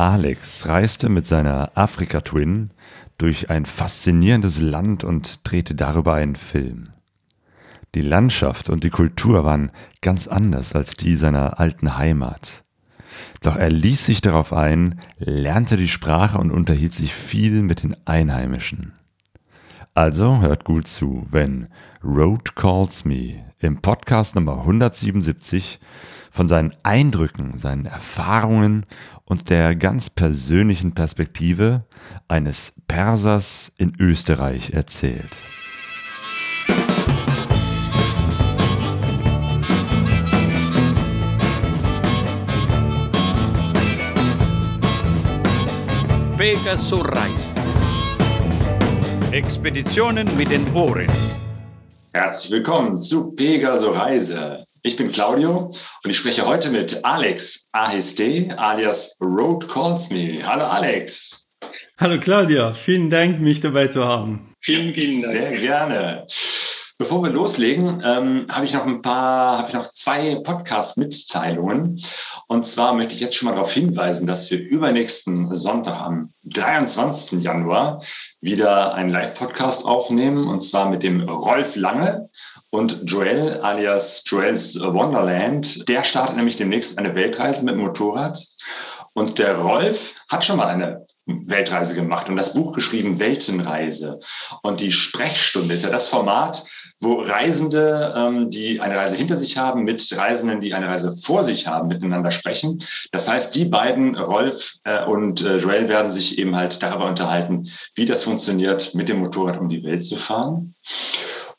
Alex reiste mit seiner Afrika-Twin durch ein faszinierendes Land und drehte darüber einen Film. Die Landschaft und die Kultur waren ganz anders als die seiner alten Heimat. Doch er ließ sich darauf ein, lernte die Sprache und unterhielt sich viel mit den Einheimischen. Also hört gut zu, wenn Road Calls Me im Podcast Nummer 177 von seinen Eindrücken, seinen Erfahrungen und der ganz persönlichen Perspektive eines Persers in Österreich erzählt. Pegasus Reis. Expeditionen mit den Ohren. Herzlich willkommen zu Pegaso Reise. Ich bin Claudio und ich spreche heute mit Alex Ahiste alias Road Calls Me. Hallo Alex. Hallo Claudia, vielen Dank, mich dabei zu haben. Vielen, vielen Dank. Sehr gerne. Bevor wir loslegen, ähm, habe ich noch ein paar, habe ich noch zwei Podcast-Mitteilungen. Und zwar möchte ich jetzt schon mal darauf hinweisen, dass wir übernächsten Sonntag am 23. Januar wieder einen Live-Podcast aufnehmen. Und zwar mit dem Rolf Lange und Joel alias Joel's Wonderland. Der startet nämlich demnächst eine Weltreise mit dem Motorrad. Und der Rolf hat schon mal eine Weltreise gemacht und das Buch geschrieben Weltenreise. Und die Sprechstunde ist ja das Format, wo Reisende, ähm, die eine Reise hinter sich haben, mit Reisenden, die eine Reise vor sich haben, miteinander sprechen. Das heißt, die beiden, Rolf äh, und äh, Joel, werden sich eben halt darüber unterhalten, wie das funktioniert, mit dem Motorrad um die Welt zu fahren.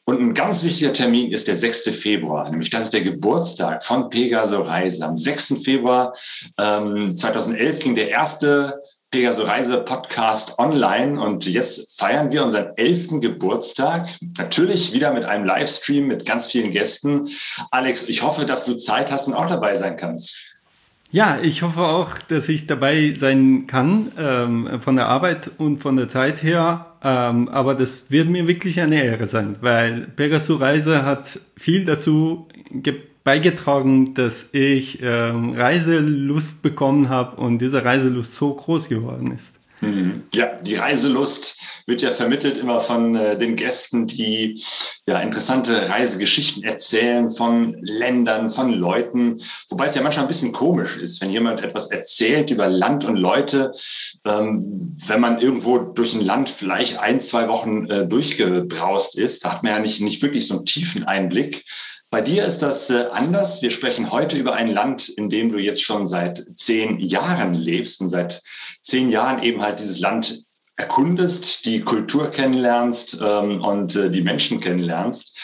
Und ein ganz wichtiger Termin ist der 6. Februar, nämlich das ist der Geburtstag von Pegaso Reise. Am 6. Februar ähm, 2011 ging der erste Pegaso Reise Podcast online und jetzt feiern wir unseren elften Geburtstag. Natürlich wieder mit einem Livestream mit ganz vielen Gästen. Alex, ich hoffe, dass du Zeit hast und auch dabei sein kannst. Ja, ich hoffe auch, dass ich dabei sein kann, ähm, von der Arbeit und von der Zeit her. Ähm, aber das wird mir wirklich eine Ehre sein, weil Pegaso Reise hat viel dazu gebracht beigetragen, dass ich ähm, Reiselust bekommen habe und diese Reiselust so groß geworden ist. Mhm. Ja, die Reiselust wird ja vermittelt immer von äh, den Gästen, die ja interessante Reisegeschichten erzählen von Ländern, von Leuten. Wobei es ja manchmal ein bisschen komisch ist, wenn jemand etwas erzählt über Land und Leute, ähm, wenn man irgendwo durch ein Land vielleicht ein, zwei Wochen äh, durchgebraust ist, da hat man ja nicht, nicht wirklich so einen tiefen Einblick. Bei dir ist das äh, anders. Wir sprechen heute über ein Land, in dem du jetzt schon seit zehn Jahren lebst und seit zehn Jahren eben halt dieses Land erkundest, die Kultur kennenlernst ähm, und äh, die Menschen kennenlernst.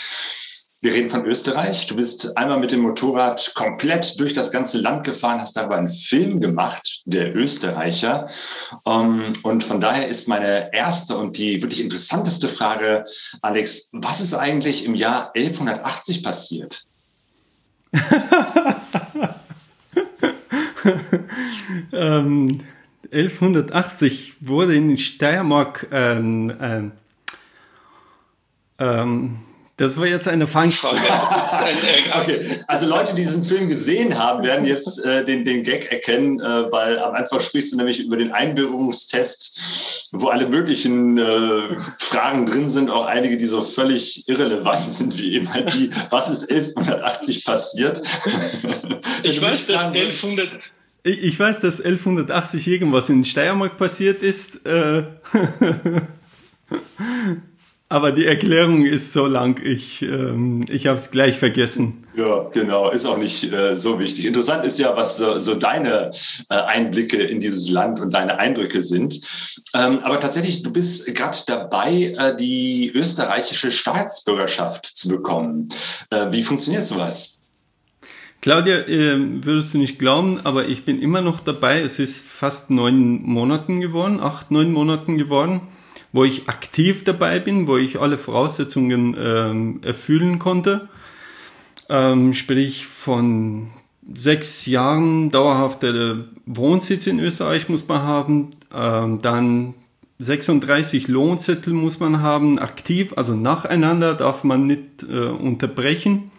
Wir reden von Österreich. Du bist einmal mit dem Motorrad komplett durch das ganze Land gefahren, hast darüber einen Film gemacht, der Österreicher. Ähm, und von daher ist meine erste und die wirklich interessanteste Frage, Alex, was ist eigentlich im Jahr 1180 passiert? ähm, 1180 wurde in Steiermark ähm, ähm, ähm das war jetzt eine Fangfrage. okay, also Leute, die diesen Film gesehen haben, werden jetzt äh, den, den Gag erkennen, äh, weil am Anfang sprichst du nämlich über den Einbürgerungstest, wo alle möglichen äh, Fragen drin sind, auch einige, die so völlig irrelevant sind, wie eben halt die, was ist 1180 passiert? ich weiß, dass 1100... Ich, ich weiß, dass 1180 irgendwas in Steiermark passiert ist. Aber die Erklärung ist so lang, ich, ähm, ich habe es gleich vergessen. Ja, genau, ist auch nicht äh, so wichtig. Interessant ist ja, was so, so deine äh, Einblicke in dieses Land und deine Eindrücke sind. Ähm, aber tatsächlich, du bist gerade dabei, äh, die österreichische Staatsbürgerschaft zu bekommen. Äh, wie funktioniert sowas? Claudia, äh, würdest du nicht glauben, aber ich bin immer noch dabei. Es ist fast neun Monaten geworden, acht, neun Monaten geworden wo ich aktiv dabei bin, wo ich alle Voraussetzungen ähm, erfüllen konnte. Ähm, sprich von sechs Jahren dauerhafter Wohnsitz in Österreich muss man haben, ähm, dann 36 Lohnzettel muss man haben, aktiv, also nacheinander darf man nicht äh, unterbrechen.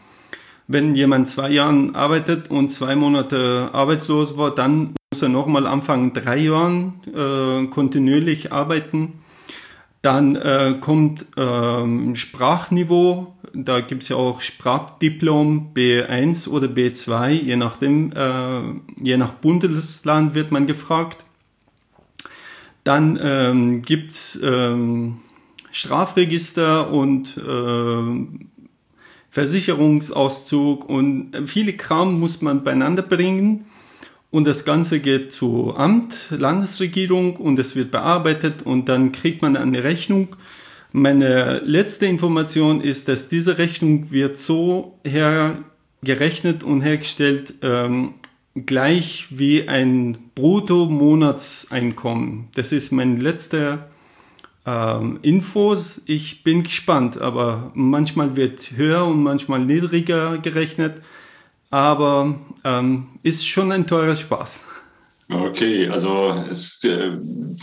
Wenn jemand zwei Jahre arbeitet und zwei Monate arbeitslos war, dann muss er nochmal anfangen, drei Jahren äh, kontinuierlich arbeiten. Dann äh, kommt ähm, Sprachniveau, da gibt es ja auch Sprachdiplom B1 oder B2, je nachdem, äh, je nach Bundesland wird man gefragt. Dann ähm, gibt es ähm, Strafregister und äh, Versicherungsauszug und viele Kram muss man beieinander bringen. Und das Ganze geht zu Amt, Landesregierung und es wird bearbeitet und dann kriegt man eine Rechnung. Meine letzte Information ist, dass diese Rechnung wird so hergerechnet und hergestellt, ähm, gleich wie ein Brutto-Monatseinkommen. Das ist mein letzter ähm, Infos. Ich bin gespannt, aber manchmal wird höher und manchmal niedriger gerechnet aber ähm, ist schon ein teurer Spaß. Okay, also es äh,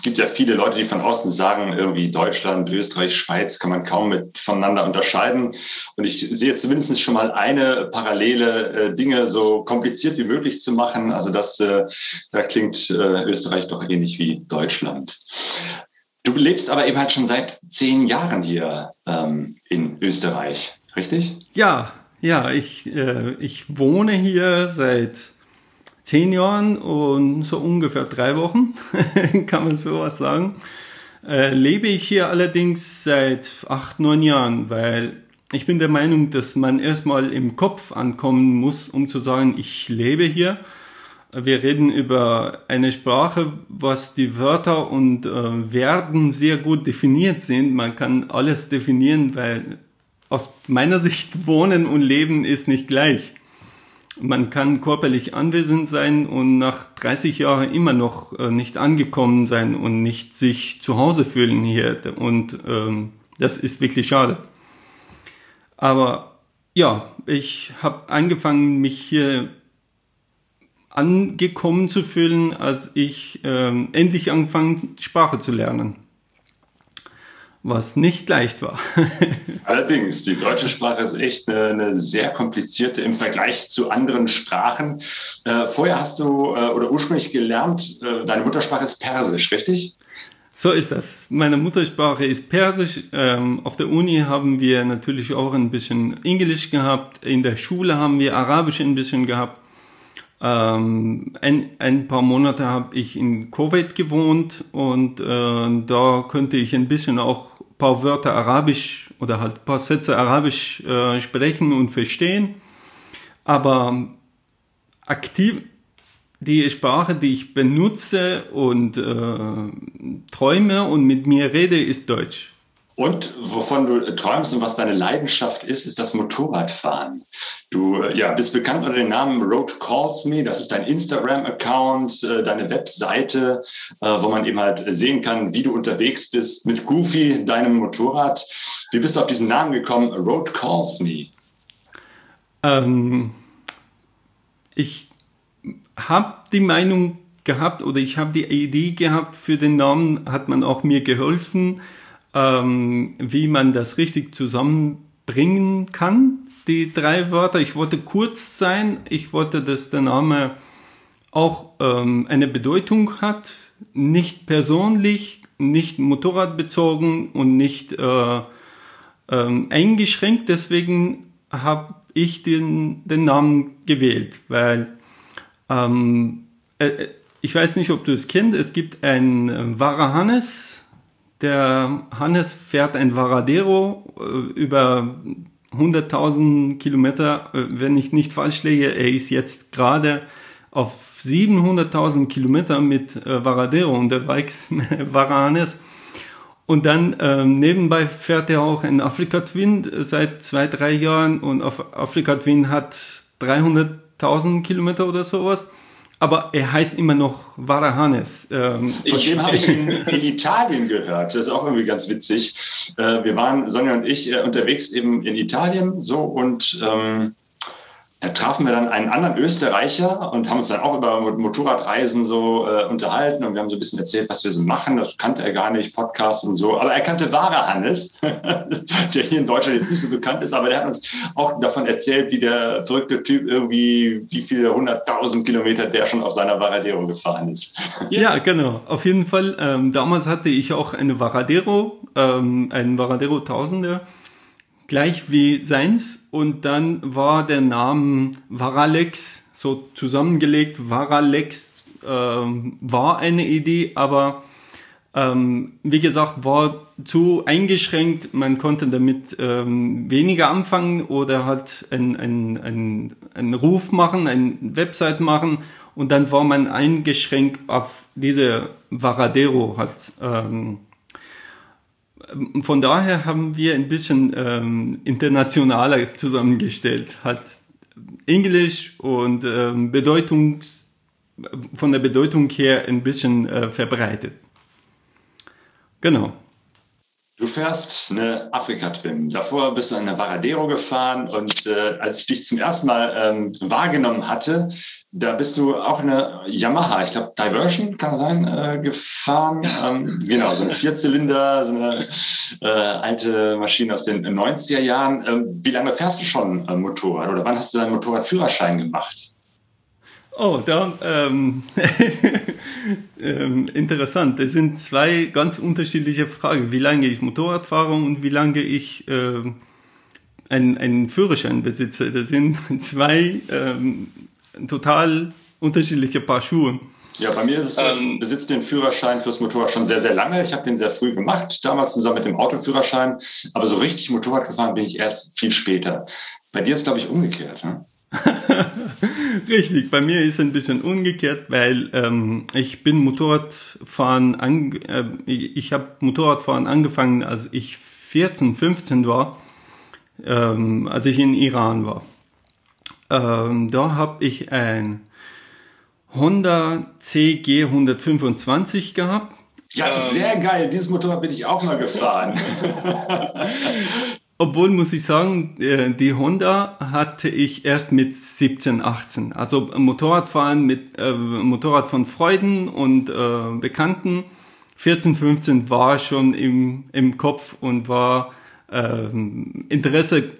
gibt ja viele Leute, die von außen sagen, irgendwie Deutschland, Österreich, Schweiz kann man kaum mit voneinander unterscheiden. Und ich sehe zumindest schon mal eine parallele äh, Dinge so kompliziert wie möglich zu machen. Also das, äh, da klingt äh, Österreich doch ähnlich wie Deutschland. Du lebst aber eben halt schon seit zehn Jahren hier ähm, in Österreich, richtig? Ja, ja, ich, äh, ich wohne hier seit zehn Jahren und so ungefähr drei Wochen, kann man sowas sagen. Äh, lebe ich hier allerdings seit acht, neun Jahren, weil ich bin der Meinung, dass man erstmal im Kopf ankommen muss, um zu sagen, ich lebe hier. Wir reden über eine Sprache, was die Wörter und äh, Verben sehr gut definiert sind. Man kann alles definieren, weil aus meiner Sicht Wohnen und Leben ist nicht gleich. Man kann körperlich anwesend sein und nach 30 Jahren immer noch äh, nicht angekommen sein und nicht sich zu Hause fühlen hier. Und ähm, das ist wirklich schade. Aber ja, ich habe angefangen, mich hier angekommen zu fühlen, als ich ähm, endlich angefangen, Sprache zu lernen was nicht leicht war. Allerdings, die deutsche Sprache ist echt eine, eine sehr komplizierte im Vergleich zu anderen Sprachen. Äh, vorher hast du äh, oder ursprünglich gelernt, äh, deine Muttersprache ist Persisch, richtig? So ist das. Meine Muttersprache ist Persisch. Ähm, auf der Uni haben wir natürlich auch ein bisschen Englisch gehabt. In der Schule haben wir Arabisch ein bisschen gehabt. Ähm, ein, ein paar Monate habe ich in Kuwait gewohnt und äh, da könnte ich ein bisschen auch paar Wörter Arabisch oder halt paar Sätze Arabisch äh, sprechen und verstehen. Aber aktiv die Sprache, die ich benutze und äh, träume und mit mir rede, ist Deutsch. Und wovon du träumst und was deine Leidenschaft ist, ist das Motorradfahren. Du äh, ja, bist bekannt unter dem Namen Road Calls Me. Das ist dein Instagram-Account, äh, deine Webseite, äh, wo man eben halt sehen kann, wie du unterwegs bist mit Goofy, deinem Motorrad. Wie bist du auf diesen Namen gekommen, Road Calls Me? Ähm, ich habe die Meinung gehabt oder ich habe die Idee gehabt für den Namen, hat man auch mir geholfen ähm, wie man das richtig zusammenbringen kann, die drei Wörter. Ich wollte kurz sein, ich wollte, dass der Name auch ähm, eine Bedeutung hat, nicht persönlich, nicht motorradbezogen und nicht äh, ähm, eingeschränkt. Deswegen habe ich den, den Namen gewählt, weil ähm, äh, ich weiß nicht, ob du es kennst, es gibt ein äh, Varahannes, der Hannes fährt ein Varadero äh, über 100.000 Kilometer, äh, wenn ich nicht falsch lege. Er ist jetzt gerade auf 700.000 Kilometer mit äh, Varadero unterwegs, Varanes. Und dann ähm, nebenbei fährt er auch ein Afrika Twin seit zwei, drei Jahren und auf Afrika Twin hat 300.000 Kilometer oder sowas aber er heißt immer noch Varahanes. Ähm, Von dem habe ich in, in, Italien gehört. Das ist auch irgendwie ganz witzig. Äh, wir waren, Sonja und ich, äh, unterwegs eben in Italien so und ähm, da trafen wir dann einen anderen Österreicher und haben uns dann auch über Motorradreisen so äh, unterhalten und wir haben so ein bisschen erzählt, was wir so machen. Das kannte er gar nicht, Podcasts und so. Aber er kannte wahre Hannes, der hier in Deutschland jetzt nicht so bekannt ist, aber der hat uns auch davon erzählt, wie der verrückte Typ irgendwie, wie viele hunderttausend Kilometer der schon auf seiner Varadero gefahren ist. ja, genau. Auf jeden Fall. Ähm, damals hatte ich auch eine Varadero, ähm, einen Varadero Tausender gleich wie seins und dann war der Name Varalex so zusammengelegt. Varalex ähm, war eine Idee, aber ähm, wie gesagt, war zu eingeschränkt. Man konnte damit ähm, weniger anfangen oder halt einen ein, ein Ruf machen, eine Website machen und dann war man eingeschränkt auf diese Varadero halt. Ähm, von daher haben wir ein bisschen ähm, internationaler zusammengestellt, halt Englisch und ähm, Bedeutungs, von der Bedeutung her ein bisschen äh, verbreitet. Genau. Du fährst eine Afrika-Twin. Davor bist du an eine Varadero gefahren und äh, als ich dich zum ersten Mal ähm, wahrgenommen hatte, da bist du auch eine Yamaha, ich glaube Diversion kann sein, äh, gefahren. Ähm, genau, so ein Vierzylinder, so eine äh, alte Maschine aus den 90er Jahren. Ähm, wie lange fährst du schon äh, Motorrad oder wann hast du deinen Motorradführerschein gemacht? Oh, da ähm, ähm, interessant. Das sind zwei ganz unterschiedliche Fragen. Wie lange ich Motorrad fahre und wie lange ich äh, einen, einen Führerschein besitze. Das sind zwei ähm, total unterschiedliche Paar Schuhe. Ja, bei mir ist es so, ich ähm, besitze den Führerschein fürs Motorrad schon sehr, sehr lange. Ich habe den sehr früh gemacht, damals zusammen mit dem Autoführerschein. Aber so richtig Motorrad gefahren bin ich erst viel später. Bei dir ist, glaube ich, umgekehrt. Ne? Richtig, bei mir ist es ein bisschen umgekehrt, weil ähm, ich bin Motorradfahren, an, äh, ich habe Motorradfahren angefangen, als ich 14, 15 war, ähm, als ich in Iran war. Ähm, da habe ich ein Honda CG 125 gehabt. Ja, sehr geil. Dieses Motorrad bin ich auch mal gefahren. Obwohl muss ich sagen, äh, die Honda hatte ich erst mit 17, 18. Also Motorradfahren mit äh, Motorrad von Freuden und äh, Bekannten. 14, 15 war schon im, im Kopf und war äh, Interesse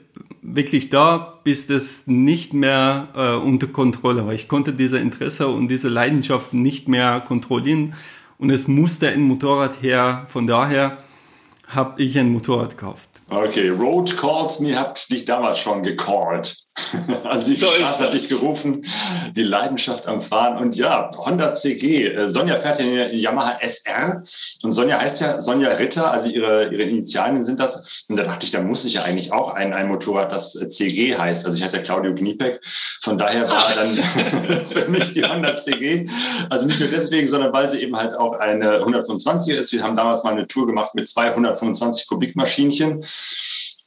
wirklich da, bis das nicht mehr äh, unter Kontrolle war. Ich konnte diese Interesse und diese Leidenschaft nicht mehr kontrollieren und es musste ein Motorrad her. Von daher habe ich ein Motorrad gekauft. Okay, Road Calls Me hat dich damals schon gecallt. Also die so Straße hat dich gerufen, die Leidenschaft am Fahren. Und ja, Honda CG. Äh, Sonja fährt ja eine Yamaha SR. Und Sonja heißt ja Sonja Ritter, also ihre, ihre Initialien sind das. Und da dachte ich, da muss ich ja eigentlich auch ein, ein Motorrad, das CG heißt. Also ich heiße ja Claudio Kniepek. Von daher war dann für mich die Honda CG. Also nicht nur deswegen, sondern weil sie eben halt auch eine 125er ist. Wir haben damals mal eine Tour gemacht mit zwei 125 Kubikmaschinchen.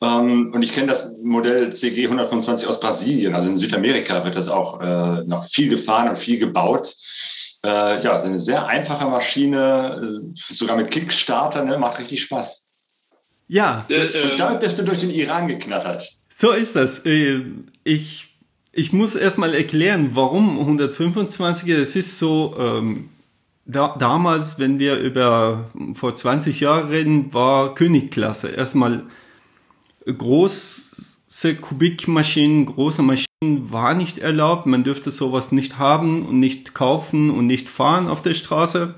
Ähm, und ich kenne das Modell CG 125 aus Brasilien. Also in Südamerika wird das auch äh, noch viel gefahren und viel gebaut. Äh, ja, ist eine sehr einfache Maschine, äh, sogar mit Kickstarter, ne? macht richtig Spaß. Ja. Äh, und damit bist du durch den Iran geknattert. So ist das. Äh, ich, ich muss erstmal erklären, warum 125 er Es ist so, ähm, da, damals, wenn wir über vor 20 Jahren reden, war Königklasse. Erstmal große Kubikmaschinen, große Maschinen war nicht erlaubt. Man dürfte sowas nicht haben und nicht kaufen und nicht fahren auf der Straße.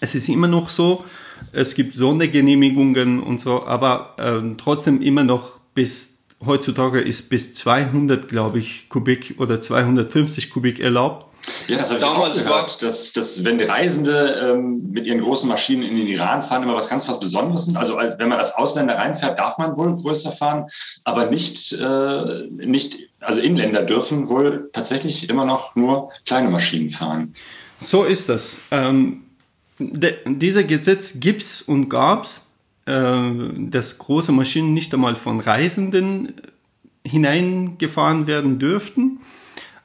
Es ist immer noch so. Es gibt Sondergenehmigungen und so, aber äh, trotzdem immer noch bis heutzutage ist bis 200, glaube ich, Kubik oder 250 Kubik erlaubt. Ja, das habe ich Damals auch gehört, dass, dass wenn Reisende ähm, mit ihren großen Maschinen in den Iran fahren, immer was ganz was Besonderes sind. Also als, wenn man als Ausländer reinfährt, darf man wohl größer fahren, aber nicht, äh, nicht, also Inländer dürfen wohl tatsächlich immer noch nur kleine Maschinen fahren. So ist das. Ähm, de, dieser Gesetz gibt's und gab's, äh, dass große Maschinen nicht einmal von Reisenden hineingefahren werden dürften.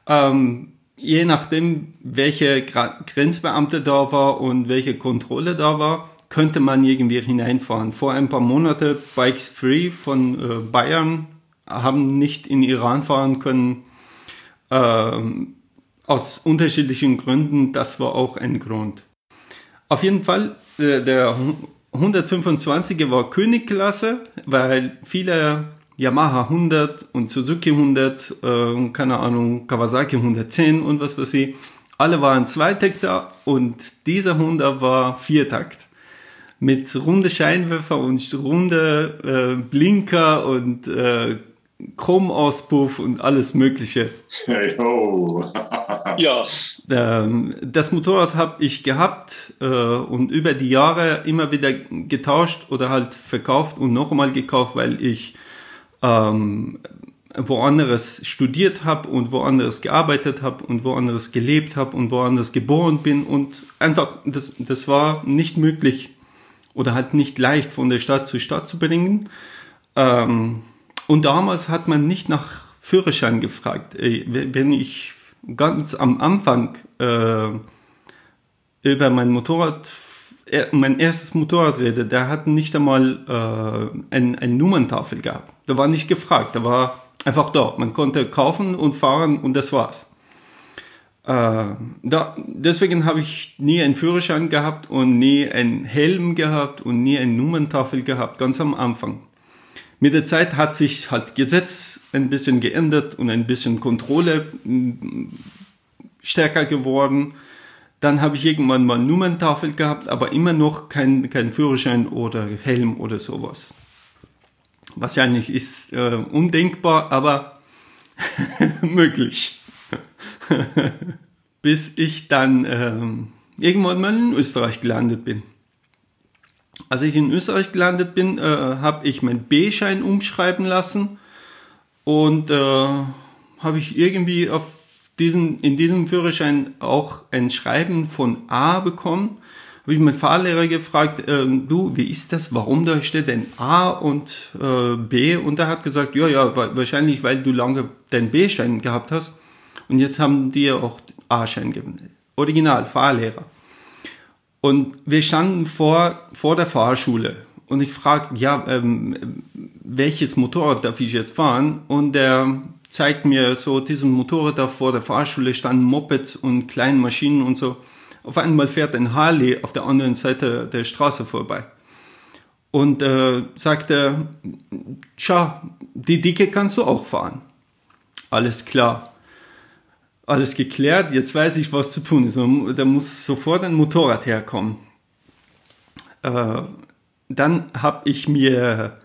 Ähm, je nachdem, welche Grenzbeamte da war und welche Kontrolle da war, könnte man irgendwie hineinfahren. Vor ein paar Monaten Bikes Free von äh, Bayern haben nicht in Iran fahren können. Ähm, aus unterschiedlichen Gründen, das war auch ein Grund. Auf jeden Fall, äh, der 125er war Königklasse, weil viele Yamaha 100 und Suzuki 100, äh, keine Ahnung, Kawasaki 110 und was weiß ich, alle waren Zweitakter und dieser 100 war Viertakt. Mit runde Scheinwerfer und runde äh, Blinker und äh, Chromauspuff und alles Mögliche. Hey, ho. ja. Ähm, das Motorrad habe ich gehabt äh, und über die Jahre immer wieder getauscht oder halt verkauft und noch einmal gekauft, weil ich ähm, woanders studiert habe und woanders gearbeitet habe und woanders gelebt habe und woanders geboren bin und einfach das, das war nicht möglich oder halt nicht leicht von der Stadt zu Stadt zu bringen. Ähm, und damals hat man nicht nach Führerschein gefragt. Wenn ich ganz am Anfang äh, über mein Motorrad, mein erstes Motorrad rede, der hat nicht einmal äh, ein, ein Nummerntafel gehabt. Da war nicht gefragt, da war einfach da. Man konnte kaufen und fahren und das war's. Äh, da, deswegen habe ich nie einen Führerschein gehabt und nie einen Helm gehabt und nie eine Nummerntafel gehabt, ganz am Anfang. Mit der Zeit hat sich halt Gesetz ein bisschen geändert und ein bisschen Kontrolle stärker geworden. Dann habe ich irgendwann mal Nummerntafel gehabt, aber immer noch kein, kein Führerschein oder Helm oder sowas. Wahrscheinlich ist äh, undenkbar, aber möglich. Bis ich dann ähm, irgendwann mal in Österreich gelandet bin. Als ich in Österreich gelandet bin, äh, habe ich meinen B-Schein umschreiben lassen und äh, habe ich irgendwie auf diesen, in diesem Führerschein auch ein Schreiben von A bekommen. Habe ich meinen Fahrlehrer gefragt, äh, du, wie ist das? Warum da steht denn A und äh, B? Und er hat gesagt, ja, ja, wahrscheinlich, weil du lange den B-Schein gehabt hast. Und jetzt haben die auch A-Schein gegeben. Original, Fahrlehrer. Und wir standen vor, vor der Fahrschule und ich frage, ja, ähm, welches Motorrad darf ich jetzt fahren? Und er zeigt mir so diesen Motorrad da vor der Fahrschule standen Mopeds und kleine Maschinen und so. Auf einmal fährt ein Harley auf der anderen Seite der Straße vorbei. Und äh, sagt er, schau, die Dicke kannst du auch fahren. Alles klar alles geklärt, jetzt weiß ich, was zu tun ist. Da muss sofort ein Motorrad herkommen. Äh, dann habe ich mir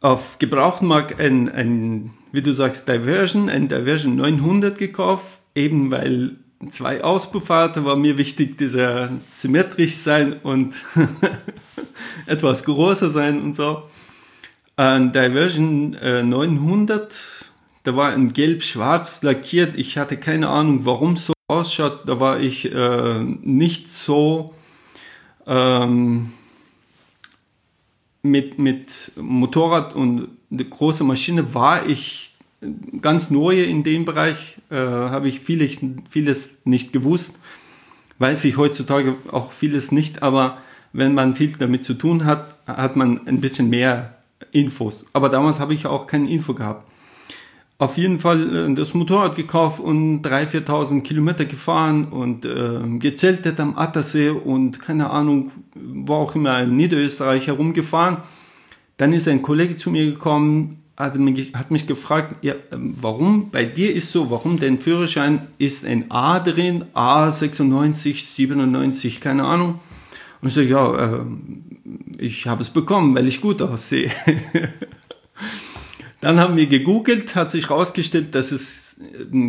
auf Gebrauchtmarkt ein, ein, wie du sagst, Diversion, ein Diversion 900 gekauft, eben weil zwei Auspuffarte war mir wichtig, dieser symmetrisch sein und etwas größer sein und so. Ein Diversion äh, 900 da war in gelb-schwarz lackiert. Ich hatte keine Ahnung, warum so ausschaut. Da war ich äh, nicht so ähm, mit, mit Motorrad und eine große Maschine war ich ganz neu in dem Bereich, äh, habe ich vieles, vieles nicht gewusst, weiß ich heutzutage auch vieles nicht, aber wenn man viel damit zu tun hat, hat man ein bisschen mehr Infos. Aber damals habe ich auch keine Info gehabt auf jeden Fall äh, das Motorrad gekauft und 3.000, 4.000 Kilometer gefahren und äh, gezeltet am Attersee und keine Ahnung, wo auch immer in Niederösterreich herumgefahren. Dann ist ein Kollege zu mir gekommen, hat mich, hat mich gefragt, ja, ähm, warum bei dir ist so, warum dein Führerschein ist ein A drin, A96, 97, keine Ahnung. Und ich so, ja, äh, ich habe es bekommen, weil ich gut aussehe. Dann haben wir gegoogelt, hat sich herausgestellt, dass es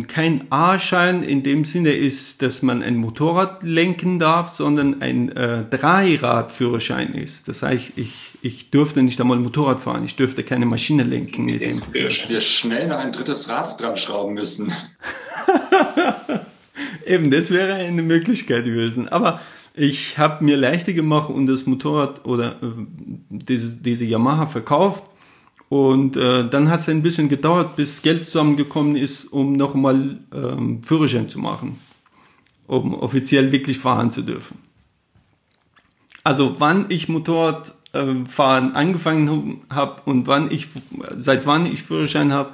kein A-Schein in dem Sinne ist, dass man ein Motorrad lenken darf, sondern ein äh, Dreiradführerschein ist. Das heißt, ich, ich dürfte nicht einmal Motorrad fahren, ich dürfte keine Maschine lenken mit dem Führerschein. Wir schnell noch ein drittes Rad dran schrauben müssen. Eben, das wäre eine Möglichkeit gewesen. Aber ich habe mir leichter gemacht und das Motorrad oder äh, diese, diese Yamaha verkauft und äh, dann hat es ein bisschen gedauert, bis Geld zusammengekommen ist, um nochmal ähm, Führerschein zu machen, um offiziell wirklich fahren zu dürfen. Also wann ich Motorradfahren äh, angefangen habe und wann ich, seit wann ich Führerschein habe,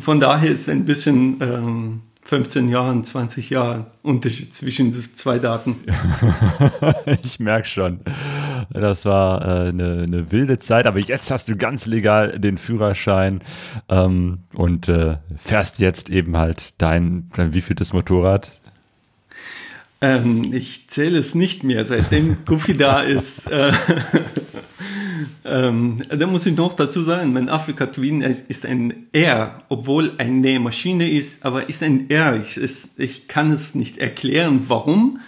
von daher ist ein bisschen ähm, 15 Jahren, 20 Jahre Unterschied zwischen den zwei Daten. ich merke schon. Das war äh, eine, eine, wilde Zeit, aber jetzt hast du ganz legal den Führerschein ähm, und äh, fährst jetzt eben halt dein, dein wievieltes Motorrad? Ähm, ich zähle es nicht mehr, seitdem Goofy da ist. Äh, ähm, da muss ich noch dazu sagen, mein Afrika Twin ist ein R, obwohl eine Nähmaschine ist, aber ist ein R. Ich, es, ich kann es nicht erklären, warum.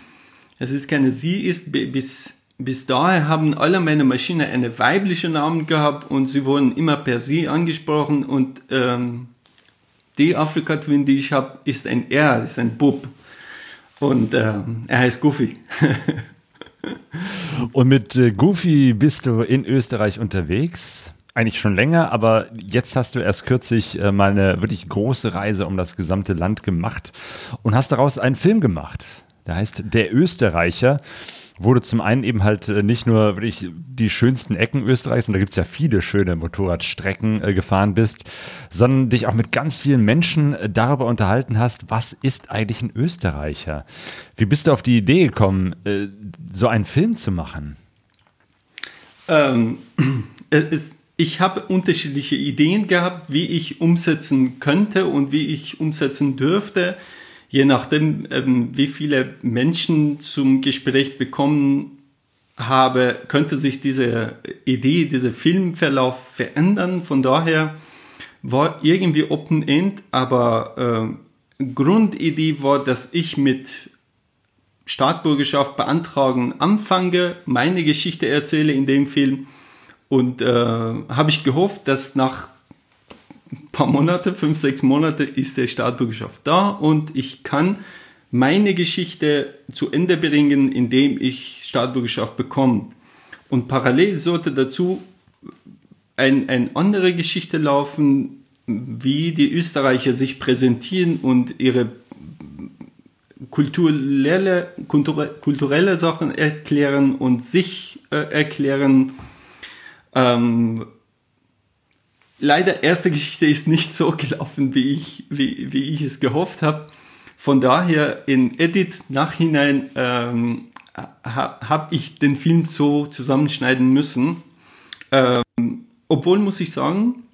Es ist keine Sie ist. Bis, bis daher haben alle meine Maschinen eine weibliche Namen gehabt und sie wurden immer per Sie angesprochen und ähm, die Afrika Twin, die ich habe, ist ein R, ist ein Bub. Und ähm, er heißt Goofy. Und mit äh, Goofy bist du in Österreich unterwegs. Eigentlich schon länger, aber jetzt hast du erst kürzlich äh, mal eine wirklich große Reise um das gesamte Land gemacht und hast daraus einen Film gemacht. Der heißt Der Österreicher du zum einen eben halt äh, nicht nur wirklich die schönsten Ecken Österreichs, und da gibt es ja viele schöne Motorradstrecken äh, gefahren bist, sondern dich auch mit ganz vielen Menschen äh, darüber unterhalten hast, was ist eigentlich ein Österreicher? Wie bist du auf die Idee gekommen, äh, so einen Film zu machen? Ähm, es, ich habe unterschiedliche Ideen gehabt, wie ich umsetzen könnte und wie ich umsetzen dürfte je nachdem, ähm, wie viele Menschen zum Gespräch bekommen habe, könnte sich diese Idee, dieser Filmverlauf verändern. Von daher war irgendwie Open End, aber äh, Grundidee war, dass ich mit Staatsbürgerschaft beantragen anfange, meine Geschichte erzähle in dem Film und äh, habe ich gehofft, dass nach paar Monate, fünf, sechs Monate ist der Staatsbürgerschaft da und ich kann meine Geschichte zu Ende bringen, indem ich Staatsbürgerschaft bekomme. Und parallel sollte dazu ein, eine andere Geschichte laufen, wie die Österreicher sich präsentieren und ihre kulturelle, kulturelle Sachen erklären und sich äh, erklären. Ähm, leider erste Geschichte ist nicht so gelaufen, wie ich, wie, wie ich es gehofft habe. Von daher in Edit nachhinein ähm, habe hab ich den Film so zusammenschneiden müssen. Ähm, obwohl muss ich sagen,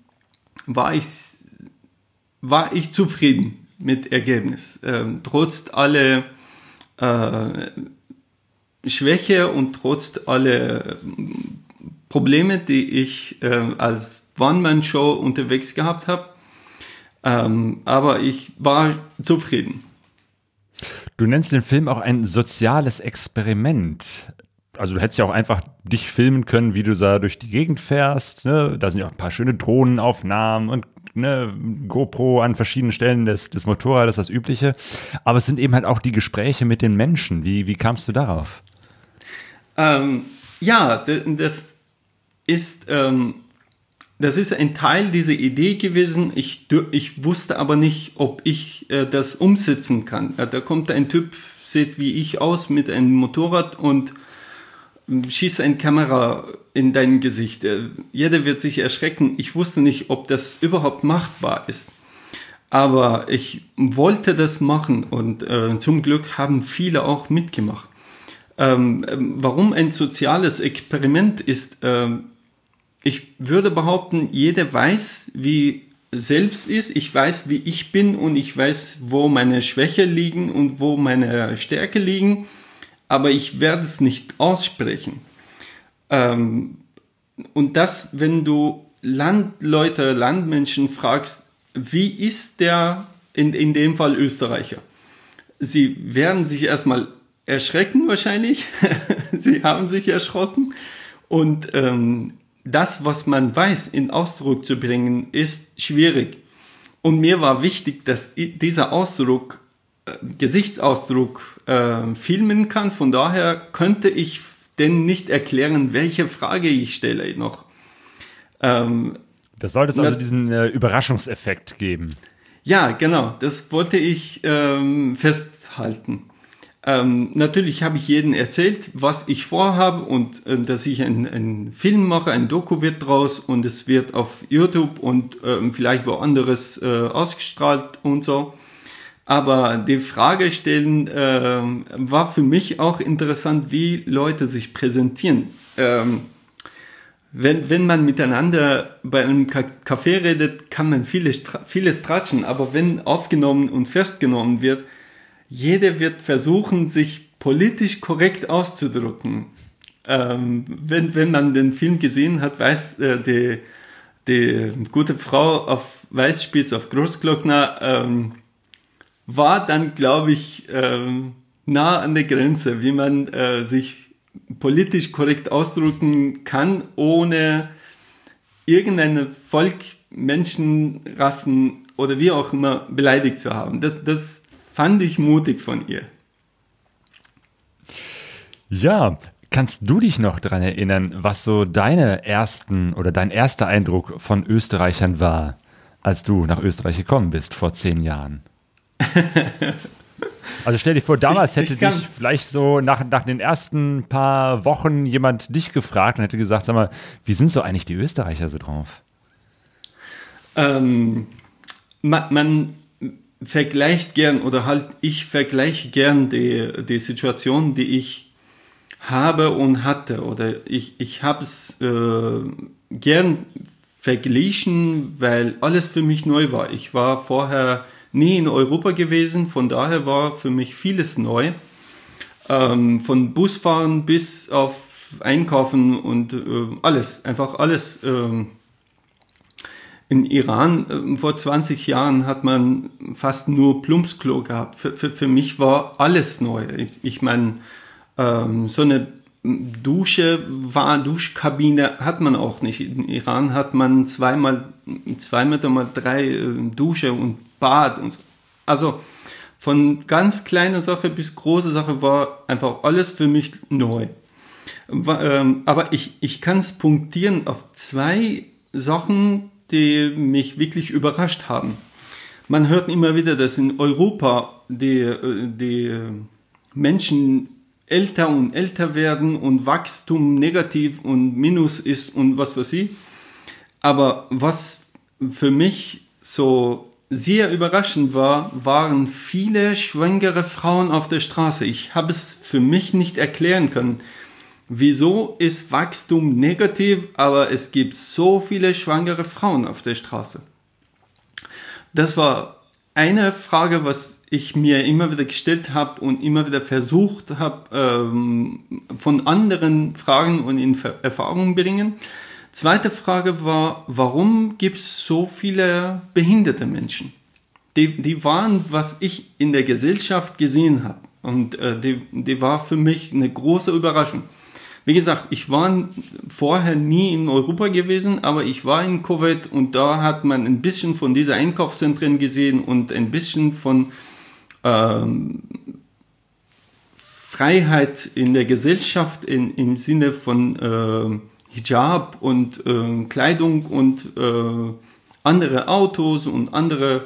war ich, war ich zufrieden mit Ergebnis. Ähm, trotz alle äh, Schwäche und trotz alle Probleme, die ich äh, als One-Man-Show unterwegs gehabt habe. Ähm, aber ich war zufrieden. Du nennst den Film auch ein soziales Experiment. Also du hättest ja auch einfach dich filmen können, wie du da durch die Gegend fährst. Ne? Da sind ja auch ein paar schöne Drohnenaufnahmen und ne, GoPro an verschiedenen Stellen des, des Motorrades, das Übliche. Aber es sind eben halt auch die Gespräche mit den Menschen. Wie, wie kamst du darauf? Ähm, ja, das ist ähm, das ist ein Teil dieser Idee gewesen. Ich, ich wusste aber nicht, ob ich äh, das umsetzen kann. Ja, da kommt ein Typ, sieht wie ich aus mit einem Motorrad und ähm, schießt eine Kamera in dein Gesicht. Äh, jeder wird sich erschrecken. Ich wusste nicht, ob das überhaupt machbar ist. Aber ich wollte das machen und äh, zum Glück haben viele auch mitgemacht. Ähm, ähm warum ein soziales Experiment ist, ähm, ich würde behaupten, jeder weiß, wie selbst ist. Ich weiß, wie ich bin und ich weiß, wo meine Schwäche liegen und wo meine Stärke liegen. Aber ich werde es nicht aussprechen. Ähm, und das, wenn du Landleute, Landmenschen fragst, wie ist der in, in dem Fall Österreicher? Sie werden sich erstmal erschrecken wahrscheinlich. Sie haben sich erschrocken. Und ähm, das, was man weiß, in Ausdruck zu bringen, ist schwierig. Und mir war wichtig, dass dieser Ausdruck, äh, Gesichtsausdruck äh, filmen kann. Von daher könnte ich denn nicht erklären, welche Frage ich stelle noch. Ähm, das sollte es also diesen äh, Überraschungseffekt geben. Ja, genau. Das wollte ich ähm, festhalten. Ähm, natürlich habe ich jedem erzählt, was ich vorhabe und äh, dass ich einen Film mache, ein Doku wird draus und es wird auf YouTube und ähm, vielleicht woanders äh, ausgestrahlt und so. Aber die Frage stellen äh, war für mich auch interessant, wie Leute sich präsentieren. Ähm, wenn, wenn man miteinander bei einem Café redet, kann man vieles, vieles tratschen, aber wenn aufgenommen und festgenommen wird, jeder wird versuchen, sich politisch korrekt auszudrücken. Ähm, wenn, wenn man den Film gesehen hat, weiß äh, die, die gute Frau auf Weißspitz, auf Großglockner, ähm, war dann, glaube ich, ähm, nah an der Grenze, wie man äh, sich politisch korrekt ausdrücken kann, ohne irgendeine Volk, Menschen, Rassen oder wie auch immer beleidigt zu haben. Das, das fand ich mutig von ihr. Ja, kannst du dich noch daran erinnern, was so deine ersten oder dein erster Eindruck von Österreichern war, als du nach Österreich gekommen bist vor zehn Jahren? Also stell dir vor, damals ich, hätte ich dich vielleicht so nach, nach den ersten paar Wochen jemand dich gefragt und hätte gesagt, sag mal, wie sind so eigentlich die Österreicher so drauf? Ähm, man, man, vergleicht gern oder halt ich vergleiche gern die, die Situation, die ich habe und hatte oder ich, ich habe es äh, gern verglichen, weil alles für mich neu war. Ich war vorher nie in Europa gewesen, von daher war für mich vieles neu. Ähm, von Busfahren bis auf Einkaufen und äh, alles, einfach alles. Ähm, in Iran äh, vor 20 Jahren hat man fast nur Plumpsklo gehabt. Für, für, für mich war alles neu. Ich, ich meine, ähm, so eine Dusche war Duschkabine hat man auch nicht. In Iran hat man zweimal zwei Meter mal drei äh, Dusche und Bad und so. Also von ganz kleiner Sache bis große Sache war einfach alles für mich neu. Ähm, aber ich, ich kann es punktieren auf zwei Sachen, die mich wirklich überrascht haben. Man hört immer wieder, dass in Europa die, äh, die Menschen älter und älter werden und Wachstum negativ und Minus ist und was weiß ich. Aber was für mich so sehr überraschend war, waren viele schwangere Frauen auf der Straße. Ich habe es für mich nicht erklären können. Wieso ist Wachstum negativ, aber es gibt so viele schwangere Frauen auf der Straße? Das war eine Frage, was ich mir immer wieder gestellt habe und immer wieder versucht habe, ähm, von anderen Fragen und in Erfahrung bringen. Zweite Frage war, warum gibt es so viele behinderte Menschen? Die, die waren, was ich in der Gesellschaft gesehen habe. Und äh, die, die war für mich eine große Überraschung. Wie gesagt, ich war vorher nie in Europa gewesen, aber ich war in Kuwait und da hat man ein bisschen von dieser Einkaufszentren gesehen und ein bisschen von ähm, Freiheit in der Gesellschaft in, im Sinne von äh, Hijab und äh, Kleidung und äh, andere Autos und andere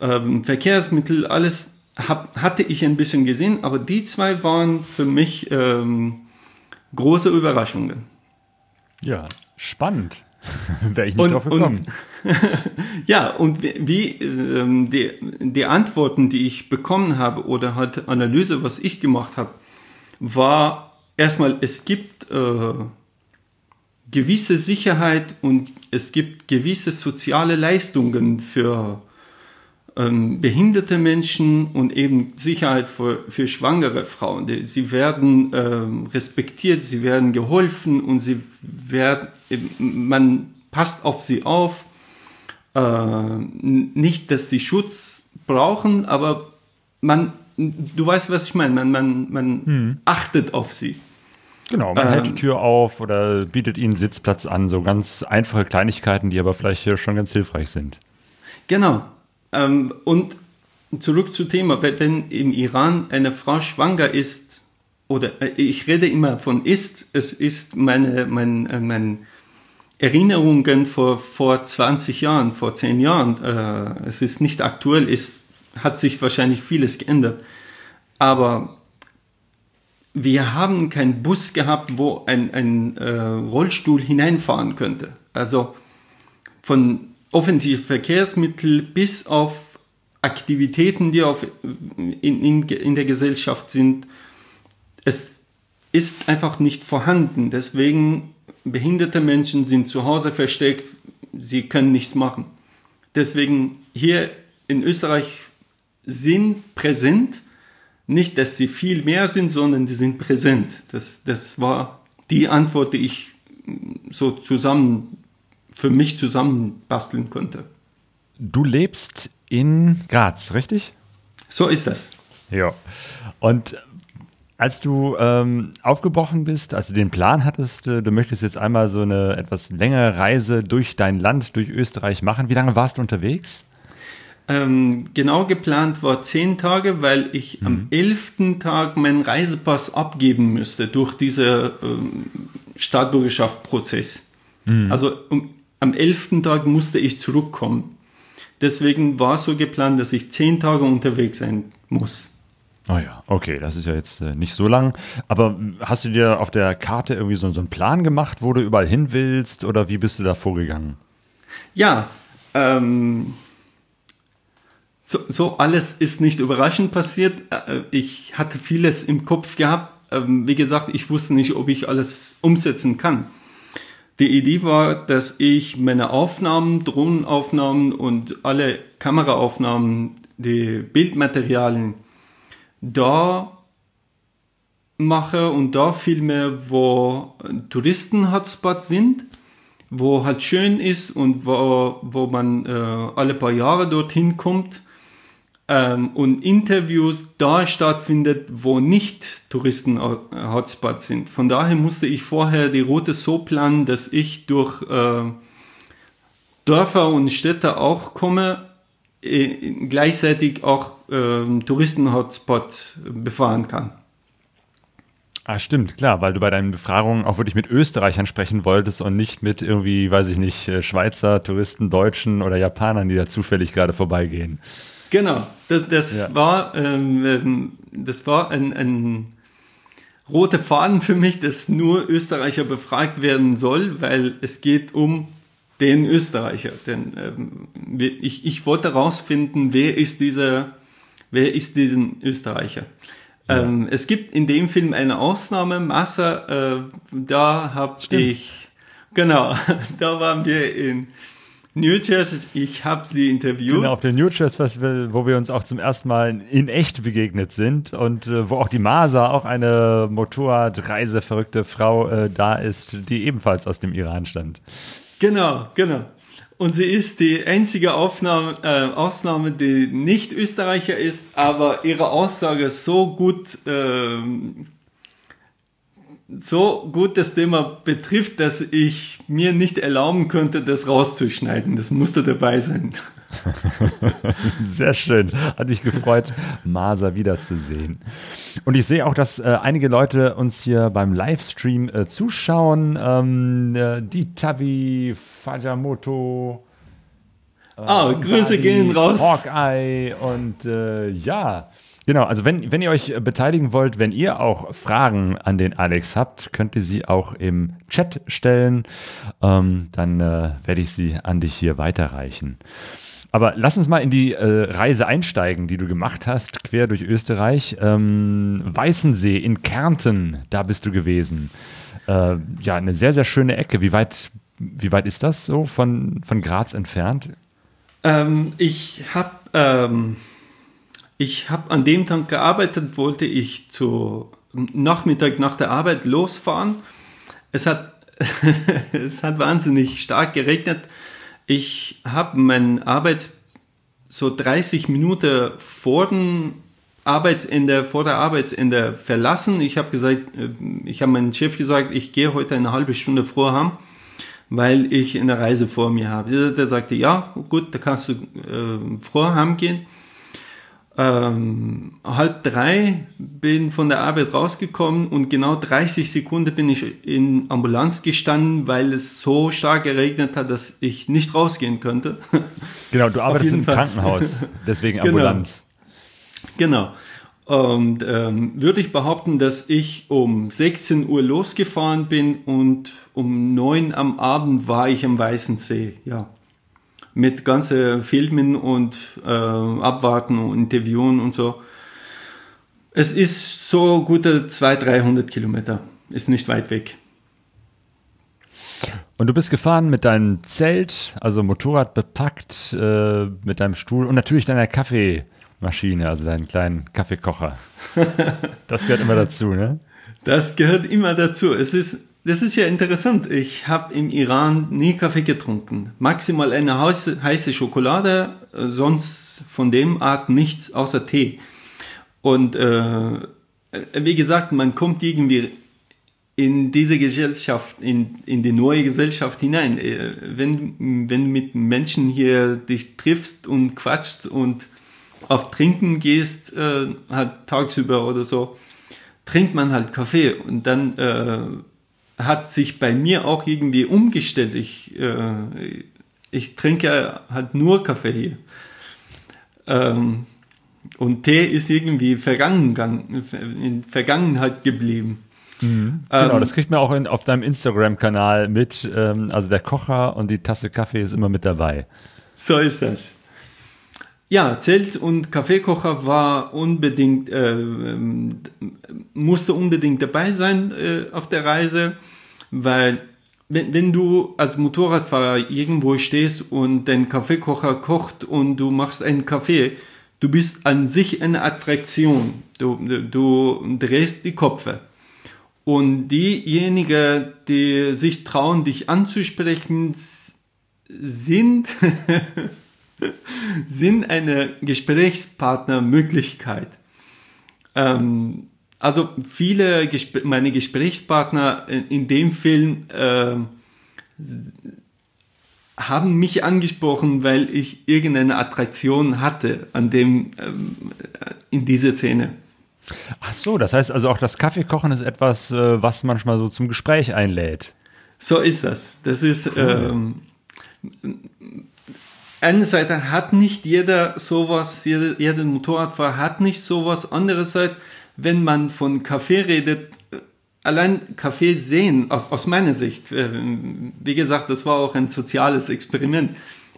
ähm, Verkehrsmittel, alles hab, hatte ich ein bisschen gesehen, aber die zwei waren für mich ähm, große Überraschungen. Ja, spannend. Wäre ich nicht und, drauf gekommen. Und, ja, und wie, ähm, die, die Antworten, die ich bekommen habe oder halt Analyse, was ich gemacht habe, war erstmal, es gibt äh, gewisse Sicherheit und es gibt gewisse soziale Leistungen für ähm, behinderte Menschen und eben Sicherheit für, für schwangere Frauen. Sie werden ähm, respektiert, sie werden geholfen und sie werden, man passt auf sie auf. Äh, nicht, dass sie Schutz brauchen, aber man, du weißt, was ich meine, man, man, man hm. achtet auf sie. Genau, man ähm, hält die Tür auf oder bietet ihnen Sitzplatz an, so ganz einfache Kleinigkeiten, die aber vielleicht schon ganz hilfreich sind. Genau, ähm, und zurück zum Thema, wenn im Iran eine Frau schwanger ist, oder äh, ich rede immer von ist, es ist meine, mein, äh, mein Erinnerungen vor, vor 20 Jahren, vor 10 Jahren, äh, es ist nicht aktuell, es hat sich wahrscheinlich vieles geändert. Aber wir haben keinen Bus gehabt, wo ein, ein äh, Rollstuhl hineinfahren könnte. Also von offensiven Verkehrsmitteln bis auf Aktivitäten, die auf, in, in, in der Gesellschaft sind. Es ist einfach nicht vorhanden. Deswegen behinderte Menschen sind zu Hause versteckt, sie können nichts machen. Deswegen hier in Österreich sind präsent, nicht, dass sie viel mehr sind, sondern die sind präsent. Das, das war die Antwort, die ich so zusammen, für mich zusammen basteln konnte. Du lebst in Graz, richtig? So ist das. Ja. Und als du ähm, aufgebrochen bist, als du den Plan hattest, äh, du möchtest jetzt einmal so eine etwas längere Reise durch dein Land, durch Österreich machen, wie lange warst du unterwegs? Ähm, genau geplant war zehn Tage, weil ich mhm. am elften Tag meinen Reisepass abgeben müsste durch diesen ähm, Staatsbürgerschaftsprozess. Mhm. Also um, am elften Tag musste ich zurückkommen. Deswegen war so geplant, dass ich zehn Tage unterwegs sein muss. Oh ja, okay, das ist ja jetzt äh, nicht so lang. Aber hast du dir auf der Karte irgendwie so, so einen Plan gemacht, wo du überall hin willst oder wie bist du da vorgegangen? Ja, ähm, so, so alles ist nicht überraschend passiert. Äh, ich hatte vieles im Kopf gehabt. Ähm, wie gesagt, ich wusste nicht, ob ich alles umsetzen kann. Die Idee war, dass ich meine Aufnahmen, Drohnenaufnahmen und alle Kameraaufnahmen, die Bildmaterialien da mache und da filme, wo Touristen-Hotspots sind, wo halt schön ist und wo, wo man äh, alle paar Jahre dorthin kommt ähm, und Interviews da stattfindet, wo nicht Touristen-Hotspots sind. Von daher musste ich vorher die Route so planen, dass ich durch äh, Dörfer und Städte auch komme, äh, gleichzeitig auch äh, Touristen-Hotspot befahren kann. Ah, stimmt, klar, weil du bei deinen Befragungen auch wirklich mit Österreichern sprechen wolltest und nicht mit irgendwie, weiß ich nicht, äh, Schweizer, Touristen, Deutschen oder Japanern, die da zufällig gerade vorbeigehen. Genau, das, das ja. war, ähm, ähm, das war ein, ein roter Faden für mich, dass nur Österreicher befragt werden soll, weil es geht um den Österreicher. Denn ähm, ich, ich wollte herausfinden, wer ist dieser, wer ist diesen Österreicher. Ja. Ähm, es gibt in dem Film eine Ausnahme, Massa, äh, da habe ich, genau, da waren wir in New Church, ich habe sie interviewt. Genau, auf dem New Church Festival, wo wir uns auch zum ersten Mal in echt begegnet sind und äh, wo auch die Masa, auch eine Motorradreiseverrückte Frau äh, da ist, die ebenfalls aus dem Iran stammt. Genau, genau. Und sie ist die einzige Aufnahme, äh, Ausnahme, die nicht Österreicher ist, aber ihre Aussage so gut äh, so gut das Thema betrifft, dass ich mir nicht erlauben könnte, das rauszuschneiden. Das musste dabei sein. Sehr schön. Hat mich gefreut, Masa wiederzusehen. Und ich sehe auch, dass äh, einige Leute uns hier beim Livestream äh, zuschauen. Ähm, äh, die Tavi, Fajamoto. Ah, oh, Grüße Bali, gehen raus. Hawkeye und äh, ja. Genau, also wenn, wenn ihr euch beteiligen wollt, wenn ihr auch Fragen an den Alex habt, könnt ihr sie auch im Chat stellen. Ähm, dann äh, werde ich sie an dich hier weiterreichen. Aber lass uns mal in die äh, Reise einsteigen, die du gemacht hast, quer durch Österreich. Ähm, Weißensee in Kärnten, da bist du gewesen. Äh, ja, eine sehr, sehr schöne Ecke. Wie weit, wie weit ist das so von, von Graz entfernt? Ähm, ich habe ähm, ich habe an dem Tag gearbeitet, wollte ich zu Nachmittag nach der Arbeit losfahren. Es hat, es hat wahnsinnig stark geregnet. Ich habe mein Arbeits so 30 Minuten vor dem Arbeitsende, vor der Arbeitsende verlassen. Ich habe gesagt, äh, ich habe meinem Chef gesagt, ich gehe heute eine halbe Stunde vorhaben, weil ich eine Reise vor mir habe. Der sagte, ja, gut, da kannst du äh, vorhaben gehen ähm, halb drei bin von der Arbeit rausgekommen und genau 30 Sekunden bin ich in Ambulanz gestanden, weil es so stark geregnet hat, dass ich nicht rausgehen könnte. Genau, du arbeitest im Fall. Krankenhaus, deswegen genau. Ambulanz. Genau. Und ähm, würde ich behaupten, dass ich um 16 Uhr losgefahren bin und um 9 am Abend war ich am Weißen See, ja. Mit ganzen Filmen und äh, Abwarten und Interviewen und so. Es ist so gute 200, 300 Kilometer. Ist nicht weit weg. Und du bist gefahren mit deinem Zelt, also Motorrad bepackt, äh, mit deinem Stuhl und natürlich deiner Kaffeemaschine, also deinen kleinen Kaffeekocher. das gehört immer dazu, ne? Das gehört immer dazu. Es ist, das ist ja interessant. Ich habe im Iran nie Kaffee getrunken. Maximal eine heiße, Schokolade, sonst von dem Art nichts außer Tee. Und äh, wie gesagt, man kommt irgendwie in diese Gesellschaft, in, in die neue Gesellschaft hinein. Äh, wenn, wenn mit Menschen hier dich triffst und quatscht und auf Trinken gehst, äh, halt tagsüber oder so, trinkt man halt Kaffee und dann äh, hat sich bei mir auch irgendwie umgestellt. Ich, äh, ich trinke halt nur Kaffee hier. Ähm, und Tee ist irgendwie vergangen, in Vergangenheit geblieben. Mhm. Genau, ähm, das kriegt man auch in, auf deinem Instagram-Kanal mit. Ähm, also der Kocher und die Tasse Kaffee ist immer mit dabei. So ist das. Ja, Zelt und Kaffeekocher war unbedingt, äh, ähm, musste unbedingt dabei sein äh, auf der Reise, weil wenn, wenn du als Motorradfahrer irgendwo stehst und dein Kaffeekocher kocht und du machst einen Kaffee, du bist an sich eine Attraktion. Du, du, du drehst die Köpfe. Und diejenigen, die sich trauen, dich anzusprechen, sind, sind eine Gesprächspartnermöglichkeit. Ähm, also viele Gespr meine Gesprächspartner in dem Film äh, haben mich angesprochen, weil ich irgendeine Attraktion hatte an dem ähm, in dieser Szene. Ach so, das heißt also auch das Kaffeekochen ist etwas, äh, was manchmal so zum Gespräch einlädt. So ist das. Das ist cool. ähm, einerseits hat nicht jeder sowas, jeder, jeder Motorradfahrer hat nicht sowas. Andererseits, wenn man von Kaffee redet, allein Kaffee sehen, aus, aus meiner Sicht, äh, wie gesagt, das war auch ein soziales Experiment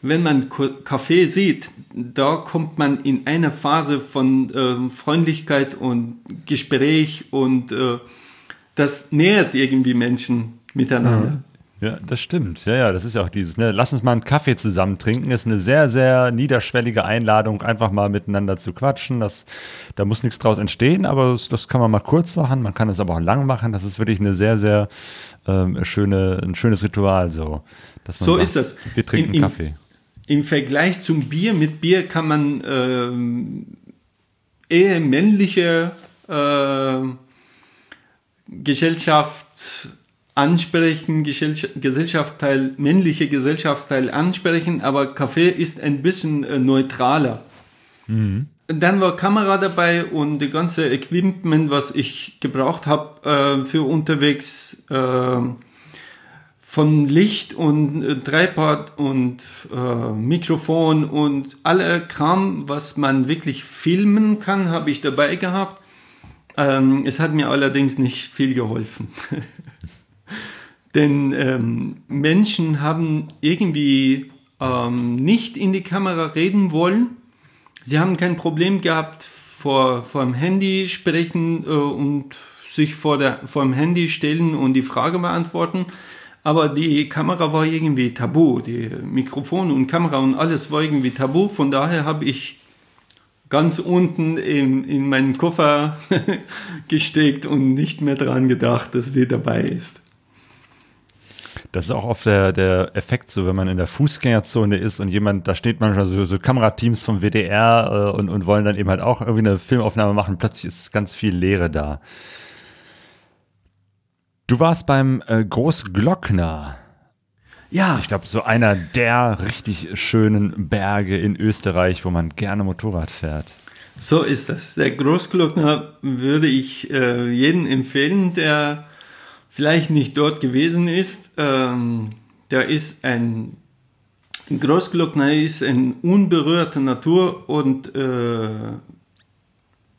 wenn man Kaffee sieht, da kommt man in eine Phase von äh, Freundlichkeit und Gespräch und äh, das nährt irgendwie Menschen miteinander. Ja, das stimmt. Ja, ja, das ist ja auch dieses, ne? Lass uns mal einen Kaffee zusammen trinken, ist eine sehr, sehr niederschwellige Einladung, einfach mal miteinander zu quatschen. Das, da muss nichts draus entstehen, aber das, das kann man mal kurz machen, man kann es aber auch lang machen. Das ist wirklich eine sehr, sehr ähm, schöne, ein schönes Ritual so. so sagt, ist das. Wir trinken in, Kaffee im Vergleich zum Bier, mit Bier kann man ähm, eher männliche äh, Gesellschaft ansprechen, Gesellschaftsteil, männliche Gesellschaftsteil ansprechen, aber Kaffee ist ein bisschen äh, neutraler. Mhm. Dann war Kamera dabei und die ganze Equipment, was ich gebraucht habe äh, für unterwegs. Äh, von Licht und äh, Tripod und äh, Mikrofon und alle Kram, was man wirklich filmen kann, habe ich dabei gehabt. Ähm, es hat mir allerdings nicht viel geholfen. Denn ähm, Menschen haben irgendwie ähm, nicht in die Kamera reden wollen. Sie haben kein Problem gehabt, vor, vor dem Handy sprechen äh, und sich vor, der, vor dem Handy stellen und die Frage beantworten aber die Kamera war irgendwie tabu. Die Mikrofon und Kamera und alles war irgendwie tabu. Von daher habe ich ganz unten in, in meinen Koffer gesteckt und nicht mehr dran gedacht, dass die dabei ist. Das ist auch oft der, der Effekt, so wenn man in der Fußgängerzone ist und jemand, da steht manchmal so, so Kamerateams vom WDR äh, und, und wollen dann eben halt auch irgendwie eine Filmaufnahme machen. Plötzlich ist ganz viel Leere da. Du warst beim äh, Großglockner. Ja. Ich glaube, so einer der richtig schönen Berge in Österreich, wo man gerne Motorrad fährt. So ist das. Der Großglockner würde ich äh, jedem empfehlen, der vielleicht nicht dort gewesen ist. Ähm, der ist ein Großglockner ist eine unberührte Natur und äh,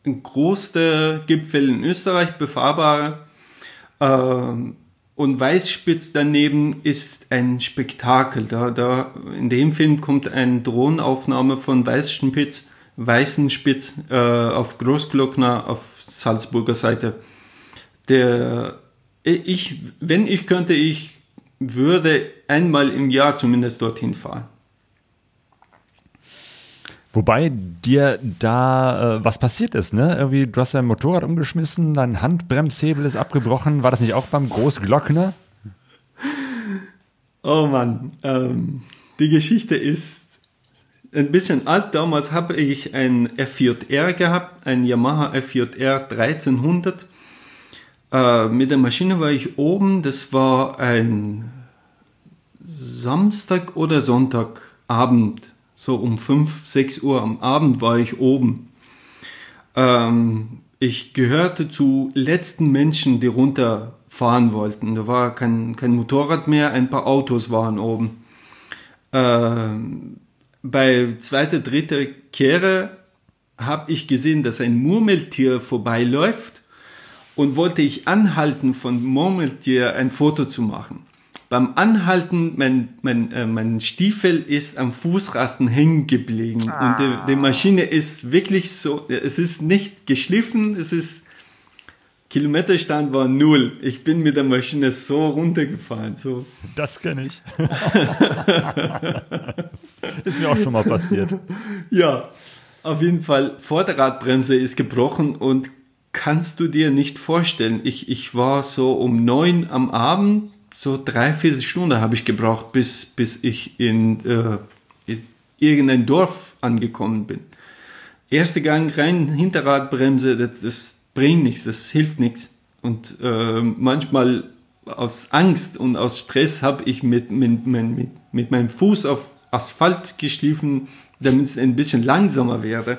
größte Gipfel in Österreich, befahrbare. Ähm, und Weißspitz daneben ist ein Spektakel. Da, da, in dem Film kommt eine Drohnenaufnahme von Weißspitz, Weißenspitz äh, auf Großglockner auf Salzburger Seite. Der, ich, wenn ich könnte, ich würde einmal im Jahr zumindest dorthin fahren. Wobei dir da äh, was passiert ist, ne? Irgendwie, du hast dein Motorrad umgeschmissen, dein Handbremshebel ist abgebrochen. War das nicht auch beim Großglockner? Oh Mann, ähm, die Geschichte ist ein bisschen alt. Damals habe ich ein F4R gehabt, ein Yamaha F4R 1300. Äh, mit der Maschine war ich oben. Das war ein Samstag oder Sonntagabend so um 5, 6 Uhr am Abend war ich oben. Ähm, ich gehörte zu letzten Menschen, die runterfahren wollten. Da war kein, kein Motorrad mehr, ein paar Autos waren oben. Ähm, bei zweiter, dritter Kehre habe ich gesehen, dass ein Murmeltier vorbeiläuft und wollte ich anhalten von Murmeltier ein Foto zu machen beim Anhalten, mein, mein, äh, mein Stiefel ist am Fußrasten hängen geblieben. Ah. Und die, die, Maschine ist wirklich so, es ist nicht geschliffen, es ist, Kilometerstand war null. Ich bin mit der Maschine so runtergefahren. So. Das kenne ich. ist mir auch schon mal passiert. Ja, auf jeden Fall, Vorderradbremse ist gebrochen und kannst du dir nicht vorstellen. Ich, ich war so um neun am Abend so dreiviertel Stunde habe ich gebraucht, bis, bis ich in, äh, in irgendein Dorf angekommen bin. Erster Gang rein, Hinterradbremse, das, das bringt nichts, das hilft nichts. Und äh, manchmal aus Angst und aus Stress habe ich mit, mit, mit, mit meinem Fuß auf Asphalt geschliffen, damit es ein bisschen langsamer wäre.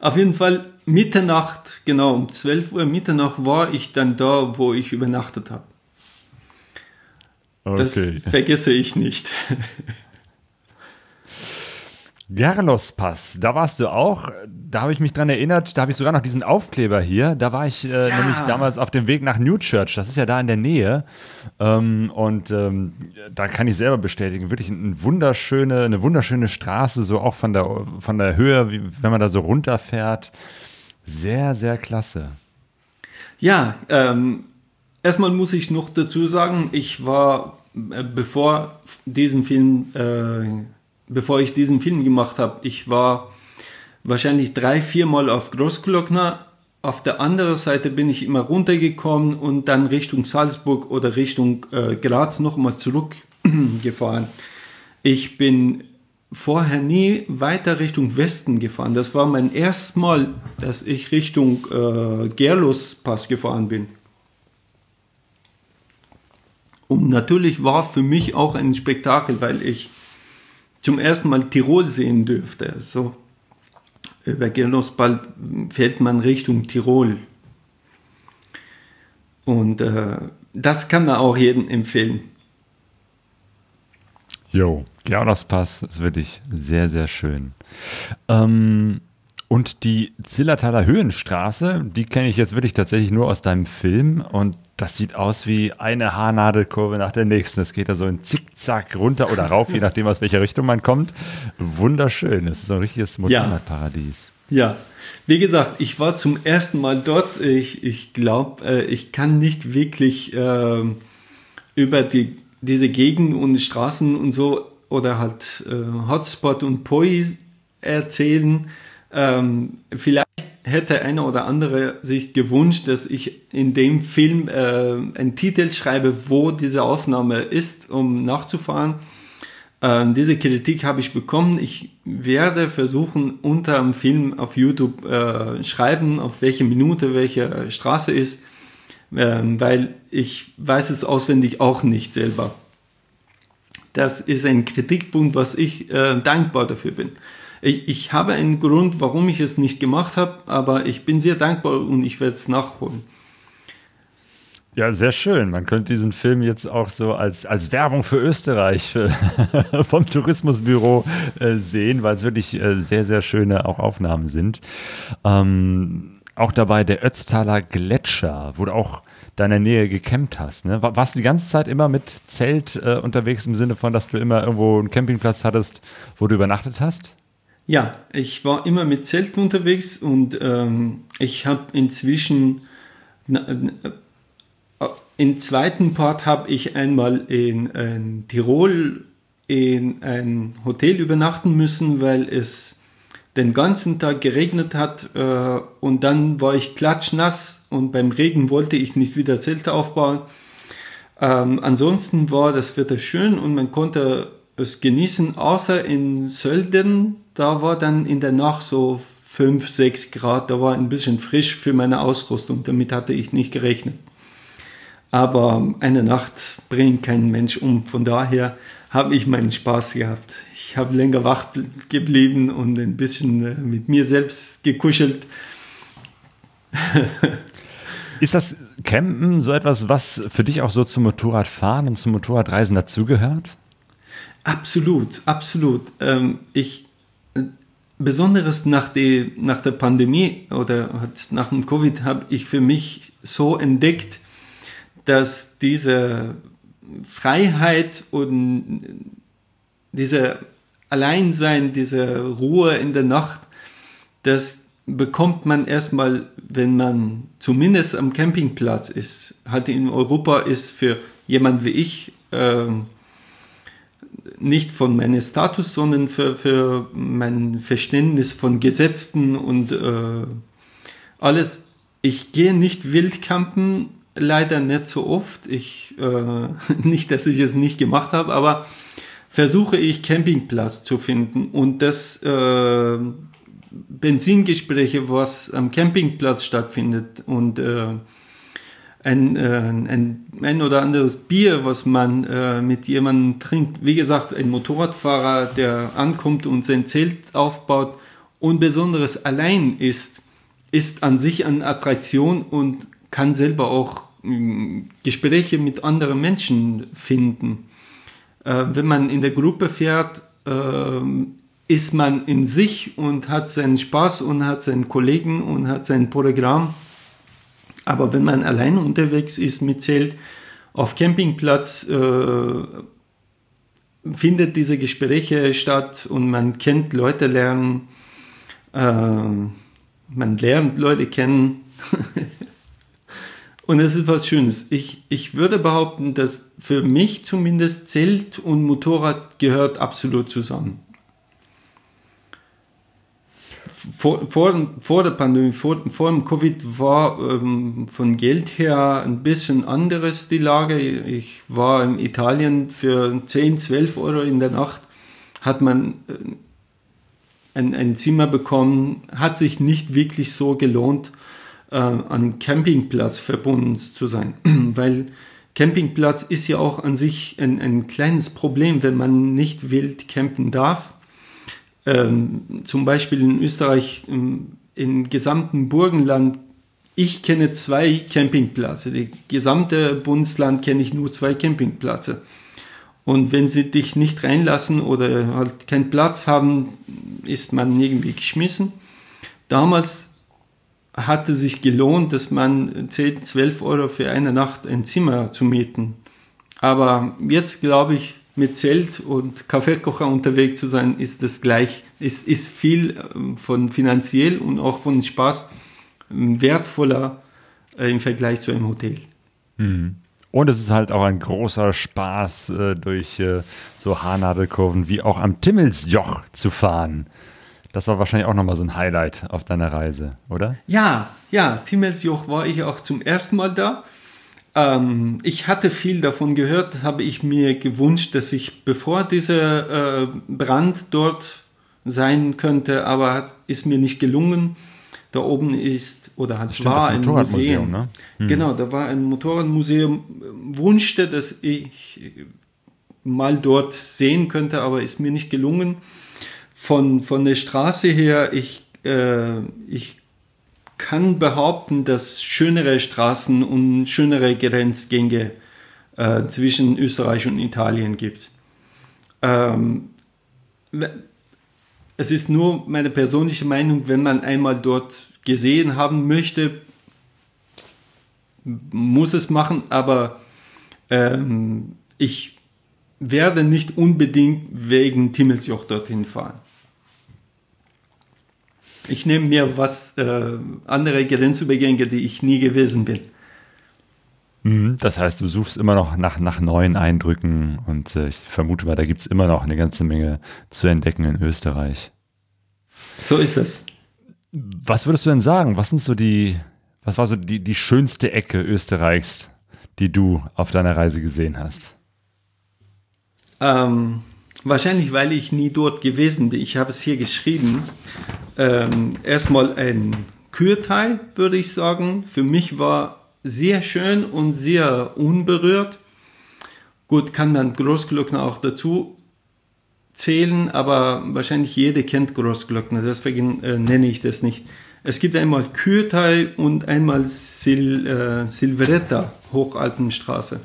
Auf jeden Fall Mitternacht, genau um 12 Uhr Mitternacht war ich dann da, wo ich übernachtet habe. Okay. Das vergesse ich nicht. Gerlos Pass, da warst du auch. Da habe ich mich dran erinnert, da habe ich sogar noch diesen Aufkleber hier. Da war ich äh, ja. nämlich damals auf dem Weg nach New Church. Das ist ja da in der Nähe. Ähm, und ähm, da kann ich selber bestätigen, wirklich eine wunderschöne, eine wunderschöne Straße, so auch von der, von der Höhe, wie, wenn man da so runterfährt. Sehr, sehr klasse. Ja, ähm, erstmal muss ich noch dazu sagen, ich war äh, bevor diesen Film, äh, bevor ich diesen Film gemacht habe, ich war wahrscheinlich drei, vier Mal auf Großglockner. Auf der anderen Seite bin ich immer runtergekommen und dann Richtung Salzburg oder Richtung äh, Graz nochmal zurückgefahren. Ich bin vorher nie weiter Richtung Westen gefahren. Das war mein erstes Mal, dass ich Richtung äh, Gerlos Pass gefahren bin. Und natürlich war für mich auch ein Spektakel, weil ich zum ersten Mal Tirol sehen dürfte. So über Genosball fährt man Richtung Tirol. Und äh, das kann man auch jedem empfehlen. Jo, Pass ist wirklich sehr, sehr schön. Ähm, und die Zillertaler Höhenstraße, die kenne ich jetzt wirklich tatsächlich nur aus deinem Film. Und das sieht aus wie eine Haarnadelkurve nach der nächsten. Es geht da so in Zickzack runter oder rauf, je nachdem, aus welcher Richtung man kommt. Wunderschön. Es ist so ein richtiges Motorradparadies. Ja. ja. Wie gesagt, ich war zum ersten Mal dort. Ich, ich glaube, äh, ich kann nicht wirklich äh, über die, diese Gegend und Straßen und so oder halt äh, Hotspot und Poi erzählen ähm, vielleicht hätte einer oder andere sich gewünscht, dass ich in dem Film äh, einen Titel schreibe, wo diese Aufnahme ist, um nachzufahren. Ähm, diese Kritik habe ich bekommen. Ich werde versuchen, unter dem Film auf YouTube äh, schreiben, auf welche Minute welche Straße ist, ähm, weil ich weiß es auswendig auch nicht selber. Das ist ein Kritikpunkt, was ich äh, dankbar dafür bin. Ich, ich habe einen Grund, warum ich es nicht gemacht habe, aber ich bin sehr dankbar und ich werde es nachholen. Ja, sehr schön. Man könnte diesen Film jetzt auch so als, als Werbung für Österreich vom Tourismusbüro äh, sehen, weil es wirklich äh, sehr, sehr schöne auch Aufnahmen sind. Ähm, auch dabei der Ötztaler Gletscher, wo du auch deiner Nähe gecampt hast. Ne? Warst du die ganze Zeit immer mit Zelt äh, unterwegs im Sinne von, dass du immer irgendwo einen Campingplatz hattest, wo du übernachtet hast? Ja, ich war immer mit Zelt unterwegs und ähm, ich habe inzwischen im zweiten Part habe ich einmal in, in, Tirol in ein Hotel übernachten müssen, weil es den ganzen Tag geregnet hat äh, und dann war ich klatschnass und beim Regen wollte ich nicht wieder Zelte aufbauen. Ähm, ansonsten war das Wetter schön und man konnte es genießen, außer in Sölden, da war dann in der Nacht so 5, 6 Grad, da war ein bisschen frisch für meine Ausrüstung, damit hatte ich nicht gerechnet. Aber eine Nacht bringt kein Mensch um. Von daher habe ich meinen Spaß gehabt. Ich habe länger wach geblieben und ein bisschen äh, mit mir selbst gekuschelt. Ist das Campen so etwas, was für dich auch so zum Motorradfahren und zum Motorradreisen dazugehört? Absolut, absolut. Ähm, ich, äh, besonderes nach, die, nach der Pandemie oder nach dem Covid habe ich für mich so entdeckt, dass diese Freiheit und diese Alleinsein, diese Ruhe in der Nacht, das bekommt man erstmal, wenn man zumindest am Campingplatz ist. Halt in Europa ist für jemand wie ich äh, nicht von meinem Status, sondern für, für mein Verständnis von Gesetzen und äh, alles. Ich gehe nicht wild campen, leider nicht so oft. Ich äh, nicht, dass ich es nicht gemacht habe, aber versuche ich Campingplatz zu finden und das äh, Benzingespräche, was am Campingplatz stattfindet und äh, ein, äh, ein, ein oder anderes Bier, was man äh, mit jemandem trinkt. Wie gesagt, ein Motorradfahrer, der ankommt und sein Zelt aufbaut und besonderes allein ist, ist an sich eine Attraktion und kann selber auch Gespräche mit anderen Menschen finden. Äh, wenn man in der Gruppe fährt, äh, ist man in sich und hat seinen Spaß und hat seinen Kollegen und hat sein Programm. Aber wenn man allein unterwegs ist mit Zelt auf Campingplatz, äh, findet diese Gespräche statt und man kennt Leute lernen, äh, man lernt Leute kennen. Und es ist was Schönes. Ich, ich würde behaupten, dass für mich zumindest Zelt und Motorrad gehört absolut zusammen. Vor, vor, vor der Pandemie, vor, vor dem Covid war ähm, von Geld her ein bisschen anderes die Lage. Ich war in Italien für 10, 12 Euro in der Nacht, hat man äh, ein, ein Zimmer bekommen, hat sich nicht wirklich so gelohnt äh, an Campingplatz verbunden zu sein. Weil Campingplatz ist ja auch an sich ein, ein kleines Problem, wenn man nicht wild campen darf. Ähm, zum Beispiel in Österreich, im, im gesamten Burgenland, ich kenne zwei Campingplätze. Die gesamte Bundesland kenne ich nur zwei Campingplätze. Und wenn sie dich nicht reinlassen oder halt keinen Platz haben, ist man irgendwie geschmissen. Damals hatte sich gelohnt, dass man 10, 12 Euro für eine Nacht ein Zimmer zu mieten. Aber jetzt glaube ich, mit Zelt und Kaffeekocher unterwegs zu sein, ist das gleich, ist, ist viel ähm, von finanziell und auch von Spaß ähm, wertvoller äh, im Vergleich zu einem Hotel. Mhm. Und es ist halt auch ein großer Spaß, äh, durch äh, so Haarnadelkurven wie auch am Timmelsjoch zu fahren. Das war wahrscheinlich auch nochmal so ein Highlight auf deiner Reise, oder? Ja, ja, Timmelsjoch war ich auch zum ersten Mal da. Ähm, ich hatte viel davon gehört, habe ich mir gewünscht, dass ich bevor dieser äh, Brand dort sein könnte, aber ist mir nicht gelungen. Da oben ist oder hat, Stimmt, war ein Museum. Ne? Hm. Genau, da war ein Motorradmuseum. Wünschte, dass ich mal dort sehen könnte, aber ist mir nicht gelungen von, von der Straße her, ich, äh, ich kann behaupten, dass schönere Straßen und schönere Grenzgänge äh, zwischen Österreich und Italien gibt. Ähm, es ist nur meine persönliche Meinung, wenn man einmal dort gesehen haben möchte, muss es machen, aber ähm, ich werde nicht unbedingt wegen Timmelsjoch dorthin fahren. Ich nehme mir was äh, andere Grenzübergänge, die ich nie gewesen bin. Mhm, das heißt, du suchst immer noch nach, nach neuen Eindrücken und äh, ich vermute mal, da gibt es immer noch eine ganze Menge zu entdecken in Österreich. So ist es. Was würdest du denn sagen? Was sind so die, was war so die, die schönste Ecke Österreichs, die du auf deiner Reise gesehen hast? Ähm, wahrscheinlich, weil ich nie dort gewesen bin. Ich habe es hier geschrieben. Ähm, erstmal ein Kürteil, würde ich sagen. Für mich war sehr schön und sehr unberührt. Gut, kann man Großglockner auch dazu zählen, aber wahrscheinlich jeder kennt Großglockner, deswegen äh, nenne ich das nicht. Es gibt einmal Kürteil und einmal Sil, äh, Silveretta, Hochalpenstraße.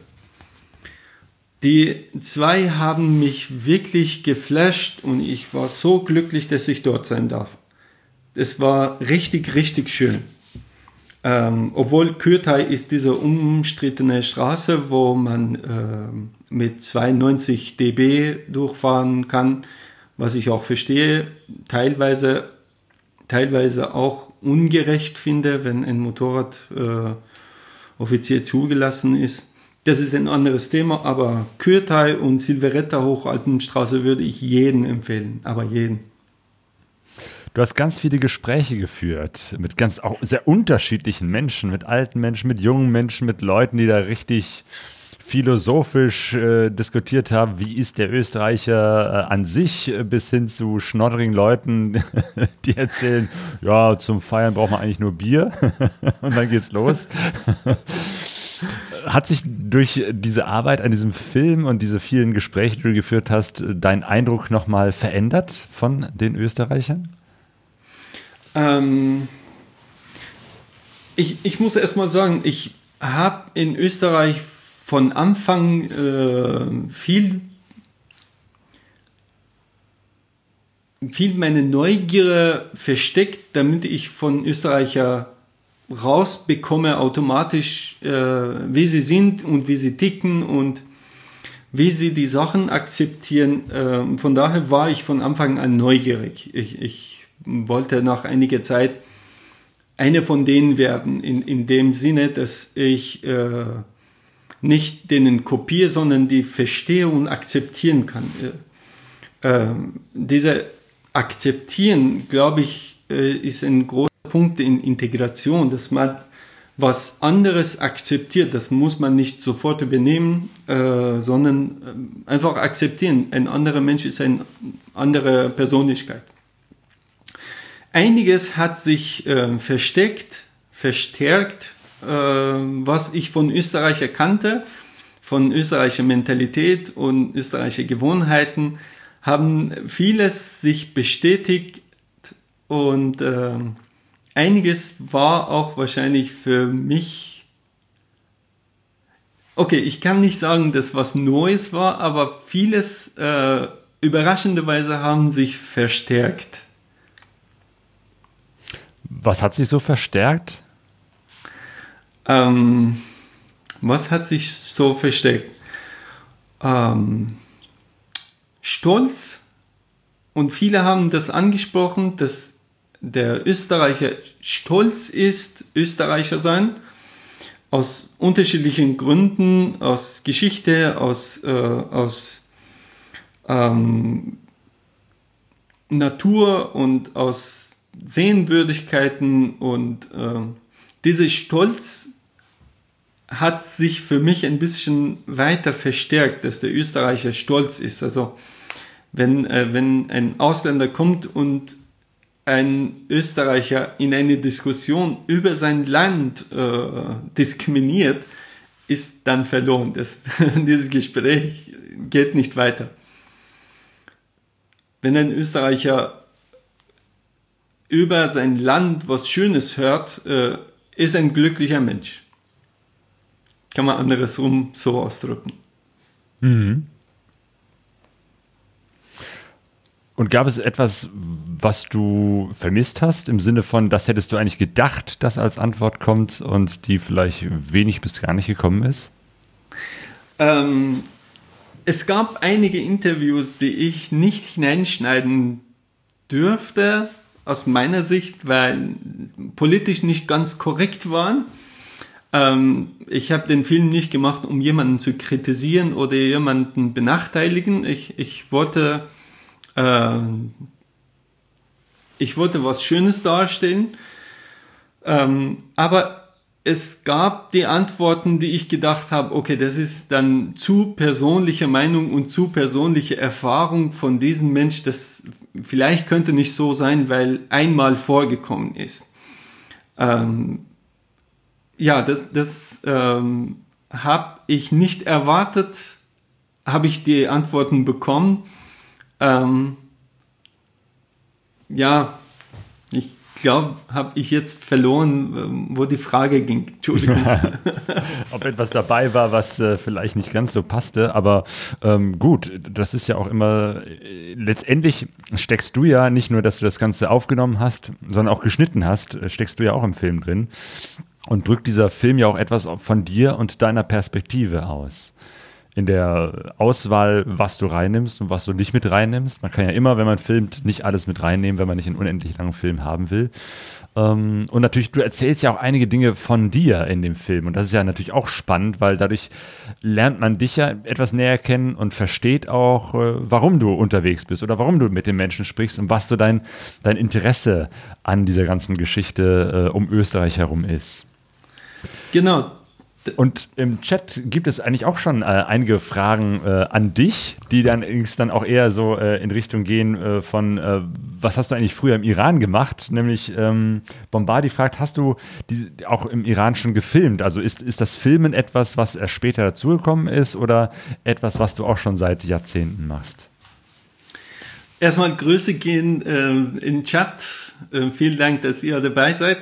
Die zwei haben mich wirklich geflasht und ich war so glücklich, dass ich dort sein darf. Es war richtig, richtig schön. Ähm, obwohl Kürtei ist diese umstrittene Straße, wo man äh, mit 92 dB durchfahren kann, was ich auch verstehe, teilweise, teilweise auch ungerecht finde, wenn ein Motorrad äh, offiziell zugelassen ist. Das ist ein anderes Thema, aber Kürtei und Silveretta Hochalpenstraße würde ich jeden empfehlen, aber jeden. Du hast ganz viele Gespräche geführt mit ganz auch sehr unterschiedlichen Menschen, mit alten Menschen, mit jungen Menschen, mit Leuten, die da richtig philosophisch äh, diskutiert haben, wie ist der Österreicher äh, an sich, äh, bis hin zu schnodderigen Leuten, die erzählen, ja, zum Feiern braucht man eigentlich nur Bier und dann geht's los. Hat sich durch diese Arbeit an diesem Film und diese vielen Gespräche, die du geführt hast, dein Eindruck nochmal verändert von den Österreichern? Ähm, ich, ich muss erst mal sagen, ich habe in Österreich von Anfang äh, viel, viel meine Neugier versteckt, damit ich von Österreicher rausbekomme automatisch, äh, wie sie sind und wie sie ticken und wie sie die Sachen akzeptieren. Äh, von daher war ich von Anfang an neugierig. Ich, ich wollte nach einiger Zeit eine von denen werden, in, in dem Sinne, dass ich äh, nicht denen kopiere, sondern die verstehe und akzeptieren kann. Äh, äh diese Akzeptieren, glaube ich, äh, ist ein großer Punkt in Integration, dass man was anderes akzeptiert. Das muss man nicht sofort übernehmen, äh, sondern äh, einfach akzeptieren. Ein anderer Mensch ist eine andere Persönlichkeit. Einiges hat sich äh, versteckt, verstärkt, äh, was ich von Österreich erkannte, von österreichischer Mentalität und österreichischer Gewohnheiten, haben vieles sich bestätigt und äh, einiges war auch wahrscheinlich für mich Okay, ich kann nicht sagen, dass was Neues war, aber vieles äh, überraschenderweise haben sich verstärkt. Was hat sich so verstärkt? Ähm, was hat sich so verstärkt? Ähm, Stolz. Und viele haben das angesprochen, dass der Österreicher stolz ist, Österreicher sein. Aus unterschiedlichen Gründen, aus Geschichte, aus, äh, aus ähm, Natur und aus Sehenswürdigkeiten und äh, dieser Stolz hat sich für mich ein bisschen weiter verstärkt, dass der Österreicher stolz ist. Also wenn, äh, wenn ein Ausländer kommt und ein Österreicher in eine Diskussion über sein Land äh, diskriminiert, ist dann verloren. Das, dieses Gespräch geht nicht weiter. Wenn ein Österreicher über sein Land was Schönes hört, äh, ist ein glücklicher Mensch. Kann man anderes rum so ausdrücken. Mhm. Und gab es etwas, was du vermisst hast, im Sinne von, das hättest du eigentlich gedacht, dass als Antwort kommt und die vielleicht wenig bis gar nicht gekommen ist? Ähm, es gab einige Interviews, die ich nicht hineinschneiden dürfte, aus meiner Sicht, weil politisch nicht ganz korrekt waren. Ähm, ich habe den Film nicht gemacht, um jemanden zu kritisieren oder jemanden benachteiligen. Ich, ich wollte äh, ich wollte was Schönes darstellen, ähm, aber es gab die Antworten, die ich gedacht habe, okay, das ist dann zu persönliche Meinung und zu persönliche Erfahrung von diesem Mensch, das vielleicht könnte nicht so sein, weil einmal vorgekommen ist. Ähm, ja, das, das ähm, habe ich nicht erwartet, habe ich die Antworten bekommen. Ähm, ja, ich glaube, habe ich jetzt verloren, ähm, wo die Frage ging. Entschuldigung. Ob etwas dabei war, was äh, vielleicht nicht ganz so passte, aber ähm, gut, das ist ja auch immer, äh, letztendlich steckst du ja nicht nur, dass du das Ganze aufgenommen hast, sondern auch geschnitten hast, äh, steckst du ja auch im Film drin. Und drückt dieser Film ja auch etwas von dir und deiner Perspektive aus in der Auswahl, was du reinnimmst und was du nicht mit reinnimmst. Man kann ja immer, wenn man filmt, nicht alles mit reinnehmen, wenn man nicht einen unendlich langen Film haben will. Ähm, und natürlich, du erzählst ja auch einige Dinge von dir in dem Film. Und das ist ja natürlich auch spannend, weil dadurch lernt man dich ja etwas näher kennen und versteht auch, äh, warum du unterwegs bist oder warum du mit den Menschen sprichst und was so dein, dein Interesse an dieser ganzen Geschichte äh, um Österreich herum ist. Genau, und im Chat gibt es eigentlich auch schon äh, einige Fragen äh, an dich, die dann, dann auch eher so äh, in Richtung gehen äh, von, äh, was hast du eigentlich früher im Iran gemacht? Nämlich ähm, Bombardi fragt, hast du die, auch im Iran schon gefilmt? Also ist, ist das Filmen etwas, was erst später dazugekommen ist oder etwas, was du auch schon seit Jahrzehnten machst? Erstmal Grüße gehen äh, in Chat. vielen Dank, dass ihr dabei seid.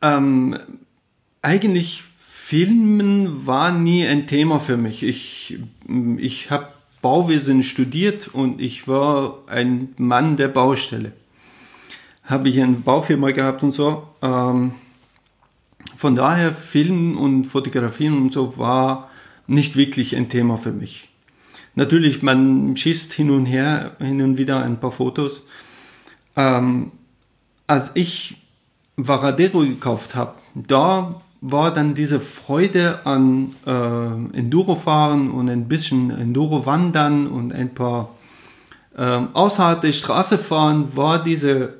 Ähm, eigentlich Filmen war nie ein Thema für mich. Ich, ich habe Bauwesen studiert und ich war ein Mann der Baustelle. Habe ich eine Baufirma gehabt und so. Ähm, von daher Filmen und Fotografieren und so war nicht wirklich ein Thema für mich. Natürlich, man schießt hin und her, hin und wieder ein paar Fotos. Ähm, als ich Varadero gekauft habe, da war dann diese Freude an äh, Enduro-Fahren und ein bisschen Enduro-Wandern und ein paar äh, außerhalb der Straße fahren, war dieser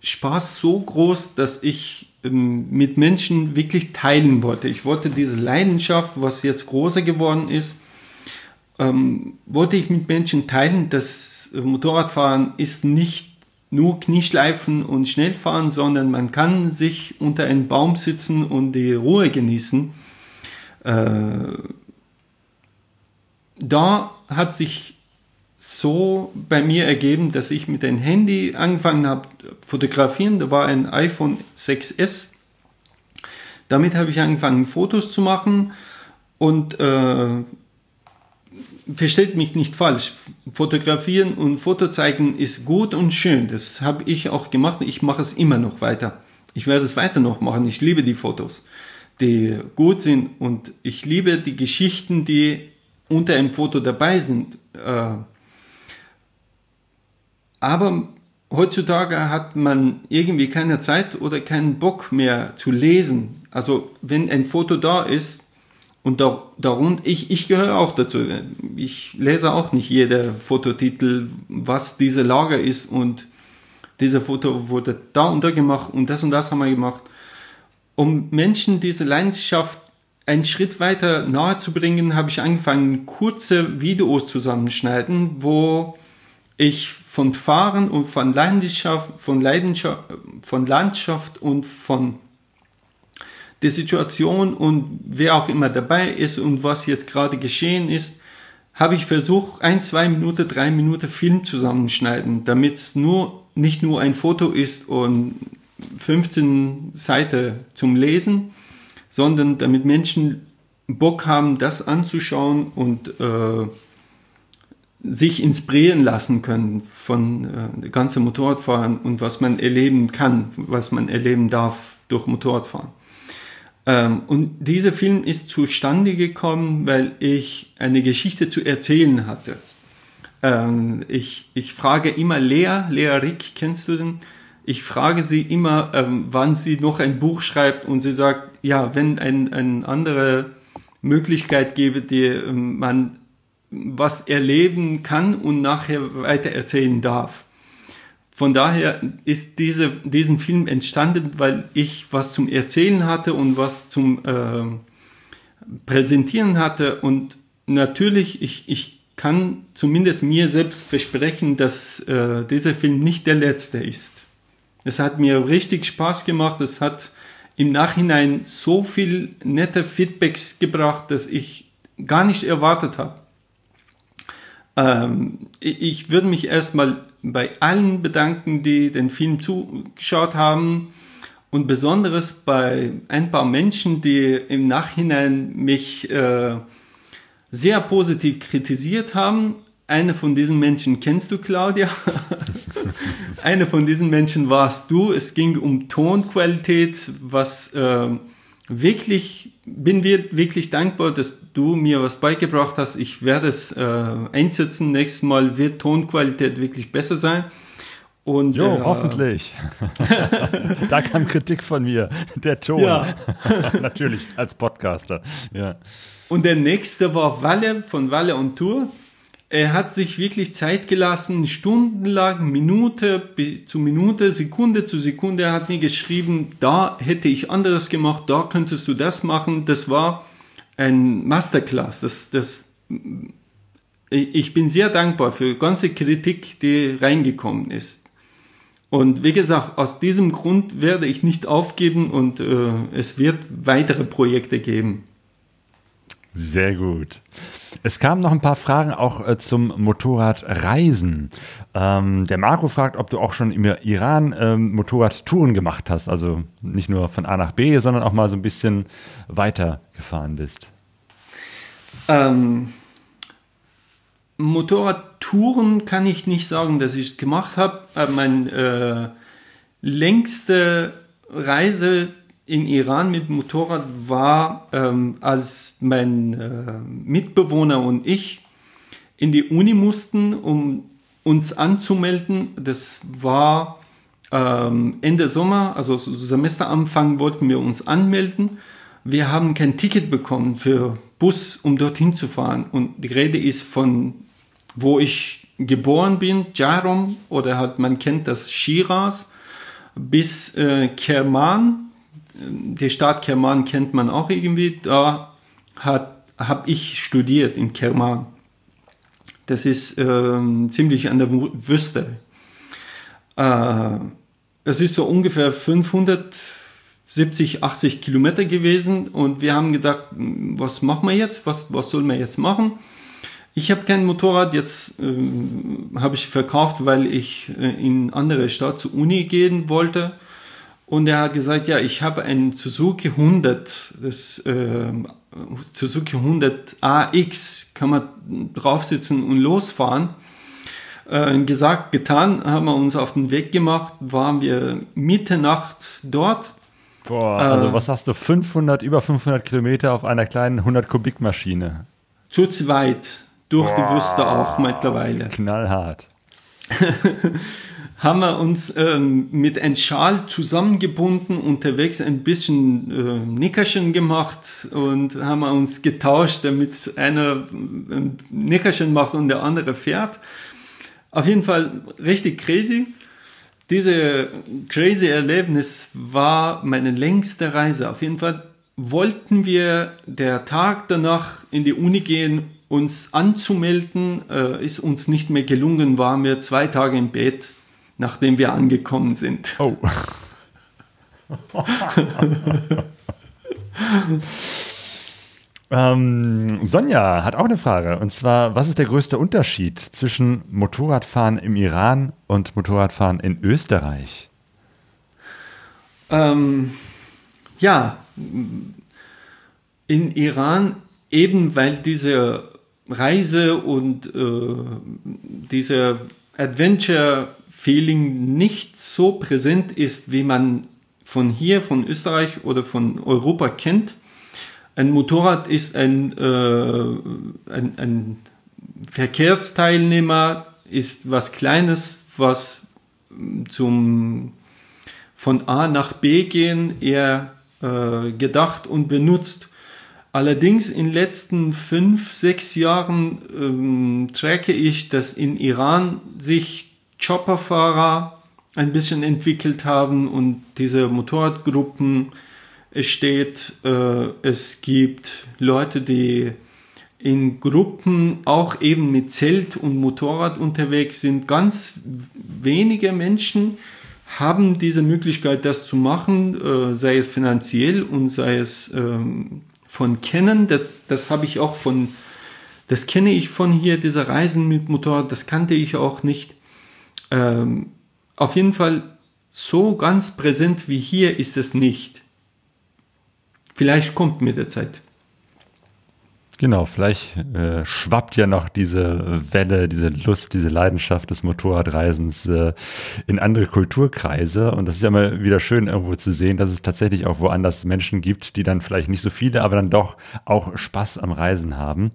Spaß so groß, dass ich ähm, mit Menschen wirklich teilen wollte. Ich wollte diese Leidenschaft, was jetzt großer geworden ist, ähm, wollte ich mit Menschen teilen. Das Motorradfahren ist nicht nur Knieschleifen und schnell fahren, sondern man kann sich unter einen Baum sitzen und die Ruhe genießen. Äh, da hat sich so bei mir ergeben, dass ich mit dem Handy angefangen habe fotografieren. Da war ein iPhone 6S. Damit habe ich angefangen Fotos zu machen und äh, versteht mich nicht falsch. Fotografieren und Foto zeigen ist gut und schön. Das habe ich auch gemacht. Ich mache es immer noch weiter. Ich werde es weiter noch machen. Ich liebe die Fotos, die gut sind und ich liebe die Geschichten, die unter einem Foto dabei sind. Äh, aber heutzutage hat man irgendwie keine Zeit oder keinen Bock mehr zu lesen. Also wenn ein Foto da ist, und da, darunter, ich, ich gehöre auch dazu. Ich lese auch nicht jeder Fototitel, was diese Lage ist und dieser Foto wurde da und da gemacht und das und das haben wir gemacht. Um Menschen diese Leidenschaft einen Schritt weiter nahe zu bringen, habe ich angefangen, kurze Videos zusammenschneiden, wo ich von Fahren und von Leidenschaft, von Leidenschaft, von Landschaft und von die Situation und wer auch immer dabei ist und was jetzt gerade geschehen ist, habe ich versucht, ein, zwei Minuten, drei Minuten Film zusammenschneiden, damit es nur nicht nur ein Foto ist und 15 Seiten zum Lesen, sondern damit Menschen Bock haben, das anzuschauen und äh, sich inspirieren lassen können von äh, ganze Motorradfahren und was man erleben kann, was man erleben darf durch Motorradfahren. Ähm, und dieser Film ist zustande gekommen, weil ich eine Geschichte zu erzählen hatte. Ähm, ich, ich frage immer Lea, Lea Rick, kennst du den? Ich frage sie immer, ähm, wann sie noch ein Buch schreibt und sie sagt, ja, wenn ein, eine andere Möglichkeit gäbe, die ähm, man was erleben kann und nachher weiter erzählen darf. Von daher ist diese, diesen Film entstanden, weil ich was zum Erzählen hatte und was zum äh, Präsentieren hatte. Und natürlich, ich, ich kann zumindest mir selbst versprechen, dass äh, dieser Film nicht der letzte ist. Es hat mir richtig Spaß gemacht. Es hat im Nachhinein so viel nette Feedbacks gebracht, dass ich gar nicht erwartet habe. Ähm, ich würde mich erstmal bei allen bedanken, die den Film zugeschaut haben und besonders bei ein paar Menschen, die im Nachhinein mich äh, sehr positiv kritisiert haben. Eine von diesen Menschen kennst du, Claudia. Eine von diesen Menschen warst du. Es ging um Tonqualität, was äh, wirklich, bin wir wirklich dankbar, dass du mir was beigebracht hast. Ich werde es äh, einsetzen. Nächstes Mal wird Tonqualität wirklich besser sein. Und, jo, äh, hoffentlich. da kam Kritik von mir. Der Ton. Ja. Natürlich, als Podcaster. Ja. Und der nächste war Walle von Walle und Tour. Er hat sich wirklich Zeit gelassen, stundenlang, Minute zu Minute, Sekunde zu Sekunde. Er hat mir geschrieben, da hätte ich anderes gemacht, da könntest du das machen. Das war ein Masterclass. Das, das, ich bin sehr dankbar für ganze Kritik, die reingekommen ist. Und wie gesagt, aus diesem Grund werde ich nicht aufgeben und äh, es wird weitere Projekte geben. Sehr gut. Es kamen noch ein paar Fragen auch äh, zum Motorradreisen. Ähm, der Marco fragt, ob du auch schon im Iran ähm, Motorradtouren gemacht hast. Also nicht nur von A nach B, sondern auch mal so ein bisschen weiter gefahren bist. Ähm, Motorradtouren kann ich nicht sagen, dass ich es gemacht habe. Äh, meine äh, längste Reise in Iran mit Motorrad war, ähm, als mein äh, Mitbewohner und ich in die Uni mussten, um uns anzumelden. Das war ähm, Ende Sommer, also Semesteranfang wollten wir uns anmelden. Wir haben kein Ticket bekommen für Bus, um dorthin zu fahren. Und die Rede ist von, wo ich geboren bin, Jarom, oder halt man kennt das Shiraz, bis äh, Kerman, die Stadt Kerman kennt man auch irgendwie. Da habe ich studiert in Kerman. Das ist äh, ziemlich an der Wüste. Äh, es ist so ungefähr 570, 80 Kilometer gewesen und wir haben gesagt, was machen wir jetzt? Was, was sollen wir jetzt machen? Ich habe kein Motorrad, jetzt äh, habe ich verkauft, weil ich äh, in andere Stadt zur Uni gehen wollte. Und er hat gesagt, ja, ich habe einen Suzuki 100, das äh, Suzuki 100 AX, kann man draufsitzen und losfahren. Äh, gesagt, getan, haben wir uns auf den Weg gemacht, waren wir Mitternacht dort. Boah, also äh, was hast du, 500, über 500 Kilometer auf einer kleinen 100 Kubik Maschine? Zu zweit, durch Boah, die Wüste auch mittlerweile. Knallhart. haben wir uns ähm, mit einem Schal zusammengebunden, unterwegs ein bisschen äh, Nickerchen gemacht und haben wir uns getauscht, damit einer ein Nickerchen macht und der andere fährt. Auf jeden Fall richtig crazy. Diese crazy Erlebnis war meine längste Reise. Auf jeden Fall wollten wir der Tag danach in die Uni gehen, uns anzumelden, äh, ist uns nicht mehr gelungen, waren wir zwei Tage im Bett nachdem wir angekommen sind. Oh. Ähm, Sonja hat auch eine Frage. Und zwar, was ist der größte Unterschied zwischen Motorradfahren im Iran und Motorradfahren in Österreich? Ähm, ja, in Iran eben weil diese Reise und äh, diese Adventure-Feeling nicht so präsent ist, wie man von hier, von Österreich oder von Europa kennt. Ein Motorrad ist ein, äh, ein, ein Verkehrsteilnehmer, ist was Kleines, was zum von A nach B gehen eher äh, gedacht und benutzt. Allerdings in den letzten fünf, sechs Jahren ähm, tracke ich, dass in Iran sich Chopperfahrer ein bisschen entwickelt haben und diese Motorradgruppen es steht, äh, es gibt Leute, die in Gruppen auch eben mit Zelt und Motorrad unterwegs sind. Ganz wenige Menschen haben diese Möglichkeit, das zu machen, äh, sei es finanziell und sei es ähm, von Kennen. Das, das habe ich auch von, das kenne ich von hier, diese Reisen mit Motorrad, das kannte ich auch nicht. Ähm, auf jeden Fall so ganz präsent wie hier ist es nicht. Vielleicht kommt mit der Zeit. Genau, vielleicht äh, schwappt ja noch diese Welle, diese Lust, diese Leidenschaft des Motorradreisens äh, in andere Kulturkreise. Und das ist ja mal wieder schön, irgendwo zu sehen, dass es tatsächlich auch woanders Menschen gibt, die dann vielleicht nicht so viele, aber dann doch auch Spaß am Reisen haben.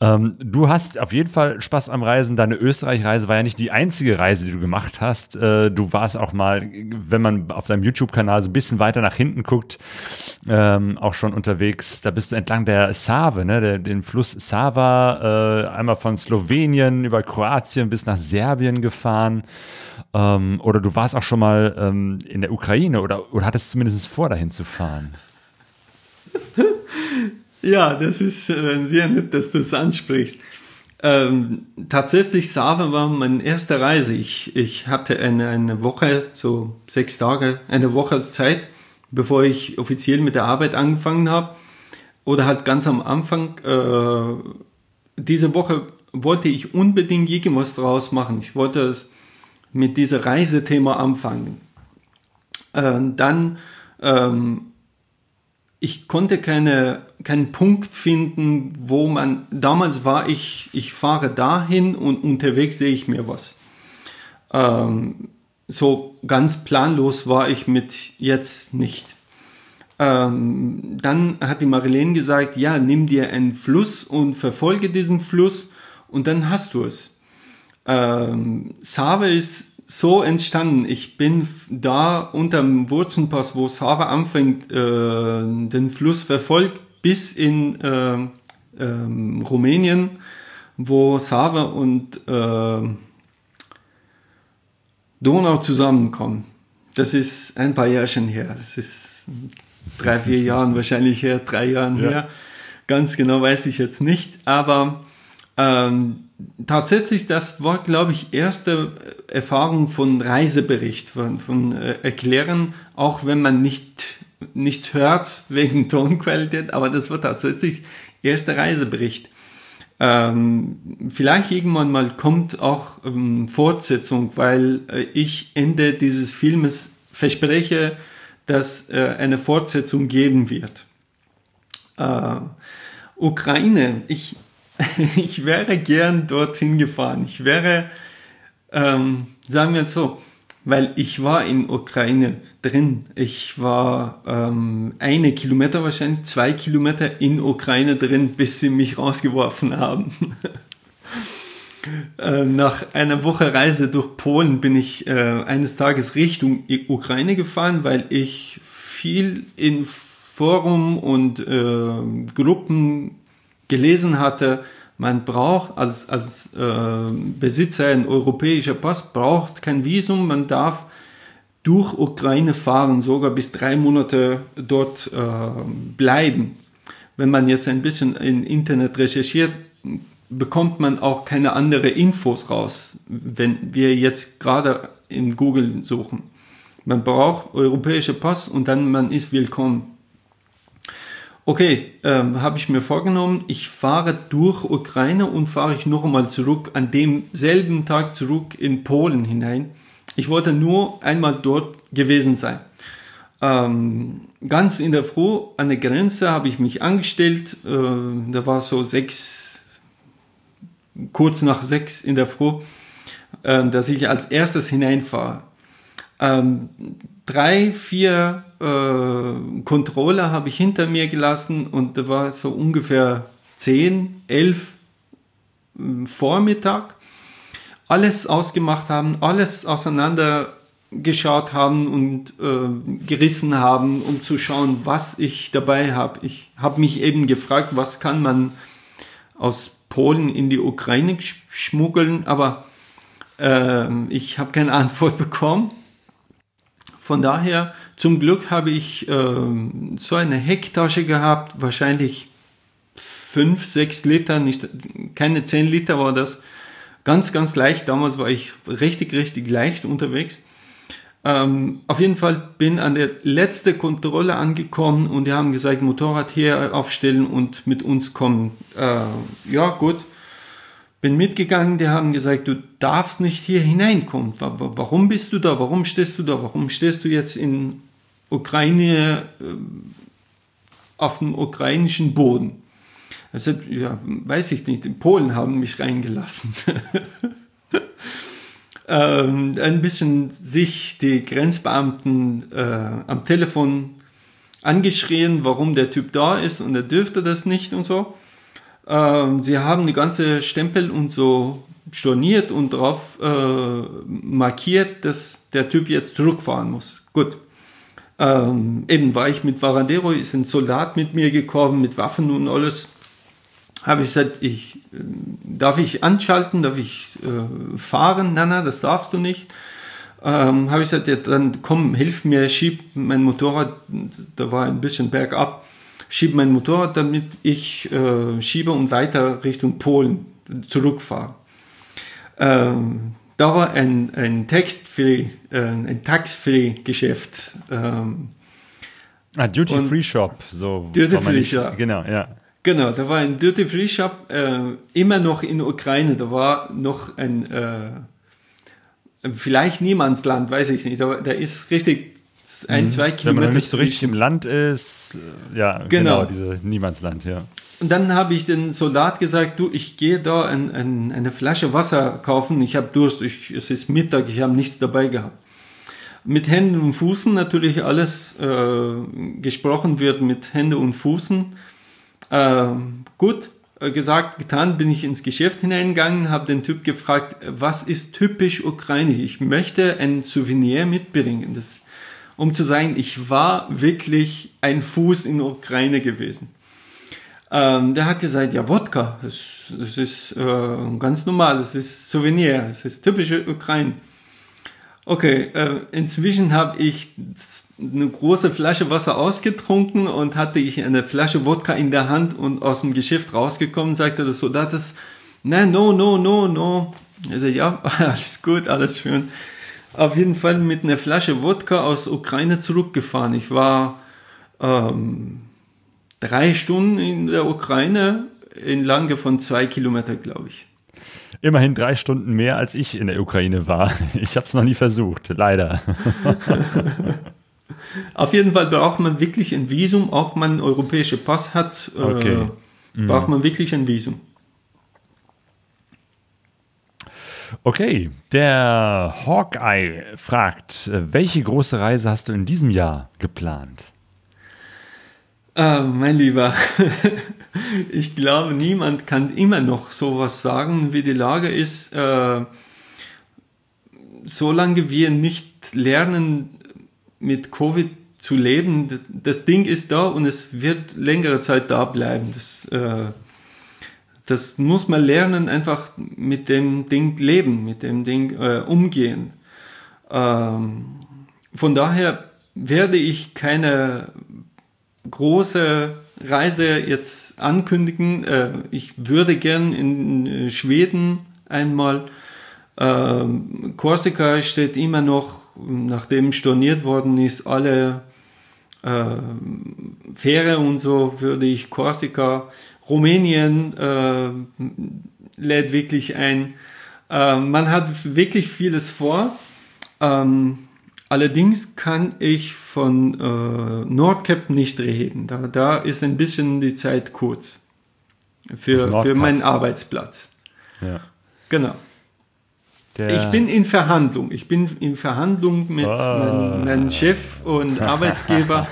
Ähm, du hast auf jeden Fall Spaß am Reisen. Deine Österreich-Reise war ja nicht die einzige Reise, die du gemacht hast. Äh, du warst auch mal, wenn man auf deinem YouTube-Kanal so ein bisschen weiter nach hinten guckt, ähm, auch schon unterwegs. Da bist du entlang der Save, ne? Der, den Fluss Sava, äh, einmal von Slowenien über Kroatien bis nach Serbien gefahren. Ähm, oder du warst auch schon mal ähm, in der Ukraine oder, oder hattest zumindest vor, dahin zu fahren. Ja, das ist äh, sehr nett, dass du es ansprichst. Ähm, tatsächlich, Sava war meine erste Reise. Ich, ich hatte eine, eine Woche, so sechs Tage, eine Woche Zeit, bevor ich offiziell mit der Arbeit angefangen habe oder halt ganz am Anfang, äh, diese Woche wollte ich unbedingt irgendwas draus machen. Ich wollte es mit diesem Reisethema anfangen. Äh, dann, ähm, ich konnte keine, keinen Punkt finden, wo man, damals war ich, ich fahre dahin und unterwegs sehe ich mir was. Ähm, so ganz planlos war ich mit jetzt nicht. Ähm, dann hat die Marilene gesagt, ja, nimm dir einen Fluss und verfolge diesen Fluss und dann hast du es. Ähm, Save ist so entstanden. Ich bin da unterm Wurzenpass, wo Save anfängt, äh, den Fluss verfolgt bis in äh, äh, Rumänien, wo Save und äh, Donau zusammenkommen. Das ist ein paar Jährchen her. Das ist drei, vier Jahren wahrscheinlich her, drei Jahren ja. her. Ganz genau weiß ich jetzt nicht, aber ähm, tatsächlich, das war, glaube ich, erste Erfahrung von Reisebericht, von, von äh, Erklären, auch wenn man nicht, nicht hört wegen Tonqualität, aber das war tatsächlich erster Reisebericht. Ähm, vielleicht irgendwann mal kommt auch ähm, Fortsetzung, weil äh, ich Ende dieses Filmes verspreche, dass äh, eine Fortsetzung geben wird. Äh, Ukraine, ich, ich wäre gern dorthin gefahren. Ich wäre, ähm, sagen wir so, weil ich war in Ukraine drin. Ich war ähm, eine Kilometer wahrscheinlich, zwei Kilometer in Ukraine drin, bis sie mich rausgeworfen haben. Äh, nach einer Woche Reise durch Polen bin ich äh, eines Tages Richtung Ukraine gefahren, weil ich viel in Forum und äh, Gruppen gelesen hatte. Man braucht als, als äh, Besitzer ein europäischer Pass, braucht kein Visum, man darf durch Ukraine fahren, sogar bis drei Monate dort äh, bleiben. Wenn man jetzt ein bisschen im Internet recherchiert, bekommt man auch keine andere Infos raus, wenn wir jetzt gerade in Google suchen. Man braucht europäische Pass und dann man ist willkommen. okay, ähm, habe ich mir vorgenommen, ich fahre durch Ukraine und fahre ich noch einmal zurück, an demselben Tag zurück in Polen hinein. Ich wollte nur einmal dort gewesen sein. Ähm, ganz in der Früh an der Grenze habe ich mich angestellt. Äh, da war so sechs, kurz nach sechs in der Früh, äh, dass ich als erstes hineinfahre. Ähm, drei, vier äh, Controller habe ich hinter mir gelassen und da war so ungefähr zehn, elf äh, Vormittag. Alles ausgemacht haben, alles auseinander geschaut haben und äh, gerissen haben, um zu schauen, was ich dabei habe. Ich habe mich eben gefragt, was kann man aus Polen in die Ukraine schmuggeln, aber äh, ich habe keine Antwort bekommen. Von daher, zum Glück habe ich äh, so eine Hecktasche gehabt, wahrscheinlich fünf, sechs Liter, nicht, keine zehn Liter war das. Ganz, ganz leicht. Damals war ich richtig, richtig leicht unterwegs. Ähm, auf jeden Fall bin an der letzte Kontrolle angekommen und die haben gesagt, Motorrad hier aufstellen und mit uns kommen. Äh, ja, gut. Bin mitgegangen, die haben gesagt, du darfst nicht hier hineinkommen. Warum bist du da? Warum stehst du da? Warum stehst du jetzt in Ukraine äh, auf dem ukrainischen Boden? Also, ja, weiß ich nicht. Die Polen haben mich reingelassen. ähm, ein bisschen sich die Grenzbeamten äh, am Telefon angeschrien, warum der Typ da ist und er dürfte das nicht und so. Ähm, sie haben die ganze Stempel und so storniert und darauf äh, markiert, dass der Typ jetzt zurückfahren muss. Gut. Ähm, eben war ich mit Varandero, ist ein Soldat mit mir gekommen, mit Waffen und alles habe ich gesagt, ich, darf ich anschalten, darf ich äh, fahren? Nein, nein, das darfst du nicht. Ähm, habe ich gesagt, ja, dann komm, hilf mir, schieb mein Motorrad, da war ein bisschen bergab, schieb mein Motorrad, damit ich äh, schiebe und weiter Richtung Polen zurückfahre. Ähm, da war ein, ein Text-Free, äh, ein Tax-Free-Geschäft. Ähm, ah, Duty-Free-Shop, so. Duty-Free-Shop. Genau, ja. Genau, da war ein Duty Free Shop, äh, immer noch in Ukraine. Da war noch ein, äh, vielleicht Niemandsland, weiß ich nicht, aber da ist richtig ein, mhm. zwei Kilometer. Wenn man nicht so richtig im Land ist, ja, genau, genau diese Niemandsland, ja. Und dann habe ich den Soldat gesagt, du, ich gehe da ein, ein, eine Flasche Wasser kaufen, ich habe Durst, ich, es ist Mittag, ich habe nichts dabei gehabt. Mit Händen und Füßen natürlich alles äh, gesprochen wird mit Hände und Füßen äh, gut, äh, gesagt, getan, bin ich ins Geschäft hineingegangen, habe den Typ gefragt, was ist typisch ukrainisch? Ich möchte ein Souvenir mitbringen, das, um zu sagen, ich war wirklich ein Fuß in Ukraine gewesen. Ähm, der hat gesagt, ja, Wodka, das, das ist äh, ganz normal, das ist Souvenir, das ist typische Ukraine. Okay, äh, inzwischen habe ich eine große Flasche Wasser ausgetrunken und hatte ich eine Flasche Wodka in der Hand und aus dem Geschäft rausgekommen, sagte das Soldat, das, nein, no, no, no, no. Also ja, alles gut, alles schön. Auf jeden Fall mit einer Flasche Wodka aus Ukraine zurückgefahren. Ich war ähm, drei Stunden in der Ukraine in Lange von zwei Kilometer, glaube ich. Immerhin drei Stunden mehr, als ich in der Ukraine war. Ich habe es noch nie versucht, leider. Auf jeden Fall braucht man wirklich ein Visum, auch wenn man einen europäischen Pass hat, äh, okay. äh, braucht man wirklich ein Visum. Okay, der Hawkeye fragt, welche große Reise hast du in diesem Jahr geplant? Äh, mein Lieber, ich glaube, niemand kann immer noch sowas sagen, wie die Lage ist. Äh, solange wir nicht lernen, mit Covid zu leben, das, das, Ding ist da und es wird längere Zeit da bleiben. Das, äh, das muss man lernen, einfach mit dem Ding leben, mit dem Ding äh, umgehen. Ähm, von daher werde ich keine große Reise jetzt ankündigen. Äh, ich würde gern in äh, Schweden einmal. Ähm, Korsika steht immer noch, nachdem storniert worden ist, alle äh, Fähre und so würde ich Korsika, Rumänien äh, lädt wirklich ein. Äh, man hat wirklich vieles vor. Ähm, allerdings kann ich von äh, Nordcap nicht reden. Da, da ist ein bisschen die Zeit kurz für, für meinen Arbeitsplatz. Ja. Genau. Ich bin in Verhandlung. Ich bin in Verhandlung mit oh. meinem, meinem, Chef und Arbeitsgeber,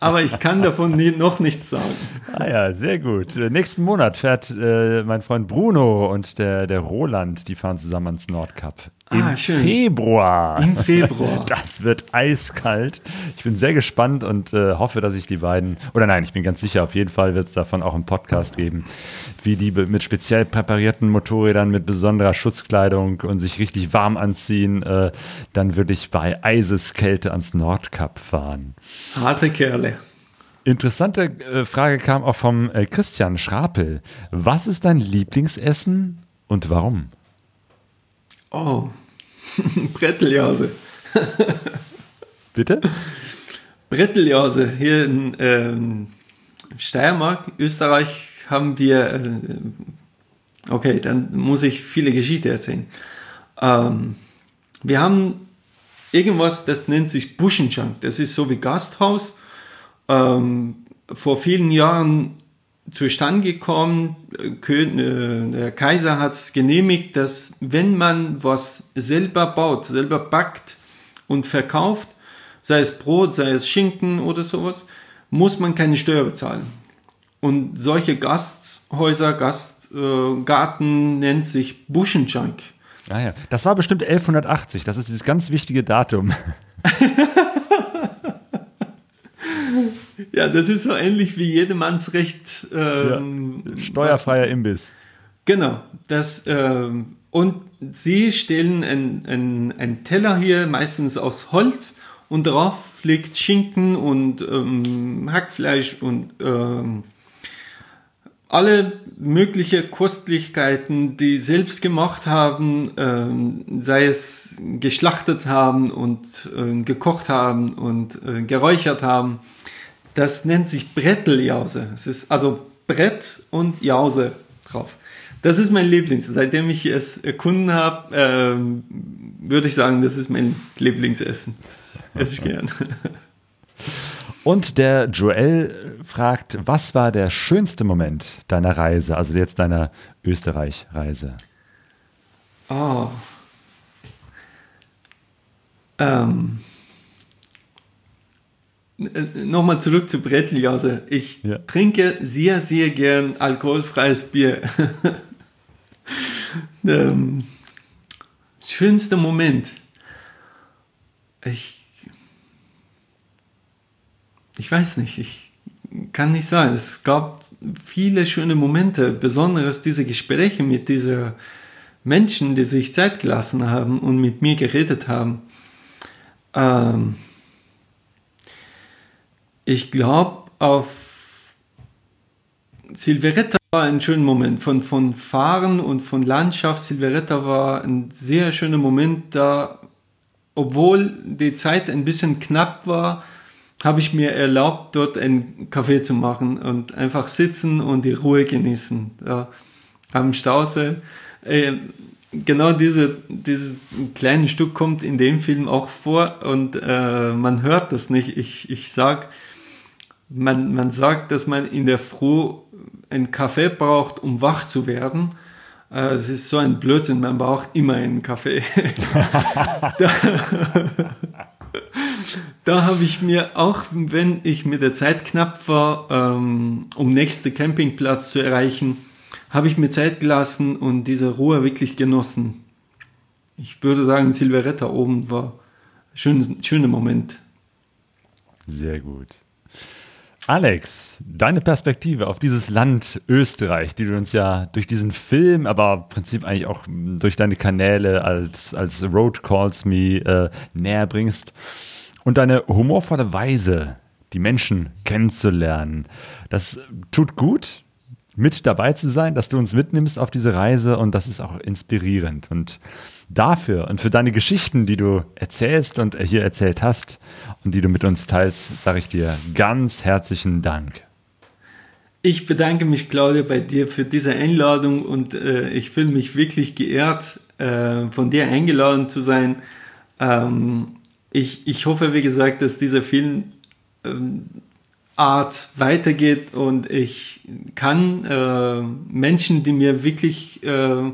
aber ich kann davon nie, noch nichts sagen. Ah ja, sehr gut. Nächsten Monat fährt äh, mein Freund Bruno und der, der Roland, die fahren zusammen ans Nordkap. Im ah. Februar. Im Februar. Das wird eiskalt. Ich bin sehr gespannt und äh, hoffe, dass ich die beiden, oder nein, ich bin ganz sicher, auf jeden Fall wird es davon auch einen Podcast geben, wie die mit speziell präparierten Motorrädern mit besonderer Schutzkleidung und sich richtig warm anziehen, äh, dann würde ich bei Eiseskälte ans Nordkap fahren. Harte Kerle. Interessante äh, Frage kam auch vom äh, Christian Schrapel. Was ist dein Lieblingsessen und warum? Oh, Bretteljause. Bitte? Bretteljause. Hier in ähm, Steiermark, Österreich haben wir, äh, okay, dann muss ich viele Geschichte erzählen. Ähm, wir haben irgendwas, das nennt sich Buschenschank. Das ist so wie Gasthaus. Ähm, vor vielen Jahren zustande gekommen. Äh, der Kaiser hat es genehmigt, dass wenn man was selber baut, selber backt und verkauft, sei es Brot, sei es Schinken oder sowas, muss man keine Steuer bezahlen. Und solche Gasthäuser, Gastgarten nennt sich Buschenschank. Ah ja, das war bestimmt 1180, das ist dieses ganz wichtige Datum. Ja, das ist so ähnlich wie Jedemannsrecht. Ähm, ja, steuerfreier was, Imbiss. Genau. Das, ähm, und sie stellen einen Teller hier, meistens aus Holz, und darauf liegt Schinken und ähm, Hackfleisch und ähm, alle mögliche Kostlichkeiten, die selbst gemacht haben, ähm, sei es geschlachtet haben und äh, gekocht haben und äh, geräuchert haben. Das nennt sich Bretteljause. Es ist also Brett und Jause drauf. Das ist mein Lieblings. Seitdem ich es erkunden habe, ähm, würde ich sagen, das ist mein Lieblingsessen. Das esse ich gern. Und der Joel fragt, was war der schönste Moment deiner Reise, also jetzt deiner Österreich-Reise? Oh. Ähm. Äh, nochmal zurück zu Bretteljause. Ich ja. trinke sehr, sehr gern alkoholfreies Bier. ähm, schönster Moment. Ich, ich weiß nicht, ich kann nicht sagen. Es gab viele schöne Momente, besonders diese Gespräche mit diesen Menschen, die sich Zeit gelassen haben und mit mir geredet haben. Ähm, ich glaube, auf Silveretta war ein schöner Moment. Von, von Fahren und von Landschaft. Silveretta war ein sehr schöner Moment da. Obwohl die Zeit ein bisschen knapp war, habe ich mir erlaubt, dort einen Kaffee zu machen und einfach sitzen und die Ruhe genießen. Da am Stausee. Äh, genau diese, dieses kleine Stück kommt in dem Film auch vor und äh, man hört das nicht. Ich, ich sag, man, man sagt, dass man in der Früh einen Kaffee braucht, um wach zu werden. Äh, es ist so ein Blödsinn, man braucht immer einen Kaffee. da habe ich mir auch, wenn ich mit der Zeit knapp war, ähm, um nächste Campingplatz zu erreichen, habe ich mir Zeit gelassen und diese Ruhe wirklich genossen. Ich würde sagen, Silveretta oben war ein schöner Moment. Sehr gut. Alex, deine Perspektive auf dieses Land Österreich, die du uns ja durch diesen Film, aber im Prinzip eigentlich auch durch deine Kanäle als, als Road Calls Me äh, näher bringst und deine humorvolle Weise, die Menschen kennenzulernen, das tut gut, mit dabei zu sein, dass du uns mitnimmst auf diese Reise und das ist auch inspirierend. Und dafür und für deine Geschichten, die du erzählst und hier erzählt hast und die du mit uns teilst, sage ich dir ganz herzlichen Dank. Ich bedanke mich, Claudia, bei dir für diese Einladung und äh, ich fühle mich wirklich geehrt, äh, von dir eingeladen zu sein. Ähm, ich, ich hoffe, wie gesagt, dass dieser Film ähm, Art weitergeht und ich kann äh, Menschen, die mir wirklich äh,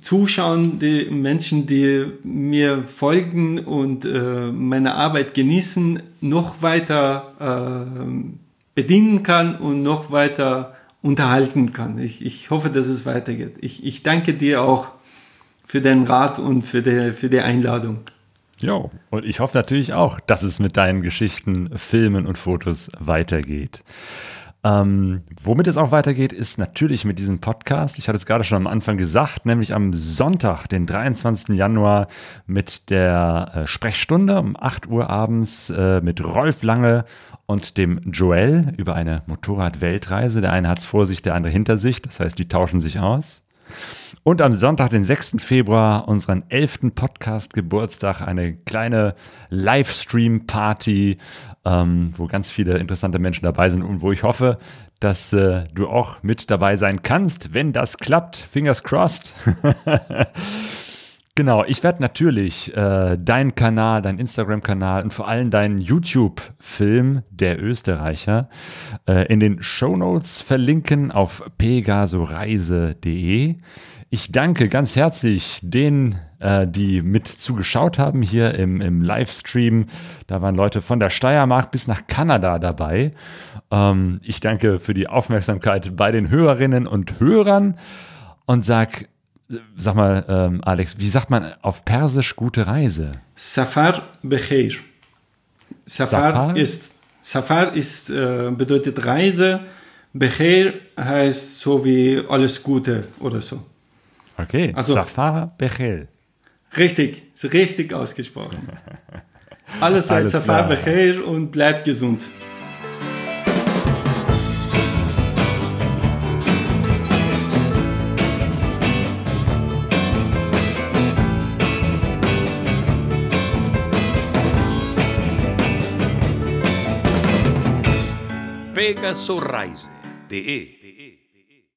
zuschauen, die Menschen, die mir folgen und äh, meine Arbeit genießen, noch weiter äh, bedienen kann und noch weiter unterhalten kann. Ich, ich hoffe, dass es weitergeht. Ich, ich danke dir auch für deinen Rat und für die, für die Einladung. Ja, und ich hoffe natürlich auch, dass es mit deinen Geschichten, Filmen und Fotos weitergeht. Ähm, womit es auch weitergeht, ist natürlich mit diesem Podcast. Ich hatte es gerade schon am Anfang gesagt, nämlich am Sonntag, den 23. Januar, mit der äh, Sprechstunde um 8 Uhr abends äh, mit Rolf Lange und dem Joel über eine Motorrad-Weltreise. Der eine hat es vor sich, der andere hinter sich. Das heißt, die tauschen sich aus. Und am Sonntag, den 6. Februar, unseren 11. Podcast-Geburtstag, eine kleine Livestream-Party, ähm, wo ganz viele interessante Menschen dabei sind und wo ich hoffe, dass äh, du auch mit dabei sein kannst, wenn das klappt. Fingers crossed. Genau, ich werde natürlich äh, deinen Kanal, deinen Instagram-Kanal und vor allem deinen YouTube-Film Der Österreicher äh, in den Show Notes verlinken auf pegasoreise.de. Ich danke ganz herzlich denen, äh, die mit zugeschaut haben hier im, im Livestream. Da waren Leute von der Steiermark bis nach Kanada dabei. Ähm, ich danke für die Aufmerksamkeit bei den Hörerinnen und Hörern und sag, sag mal, ähm, Alex, wie sagt man auf Persisch gute Reise? Safar Becher. Safar, Safar? ist, Safar ist, äh, bedeutet Reise. Becher heißt so wie alles Gute oder so. Okay, also, Safar Bechel. Richtig, ist richtig ausgesprochen. Alles seid Safar Bechel und bleibt gesund. Pegasoreise.de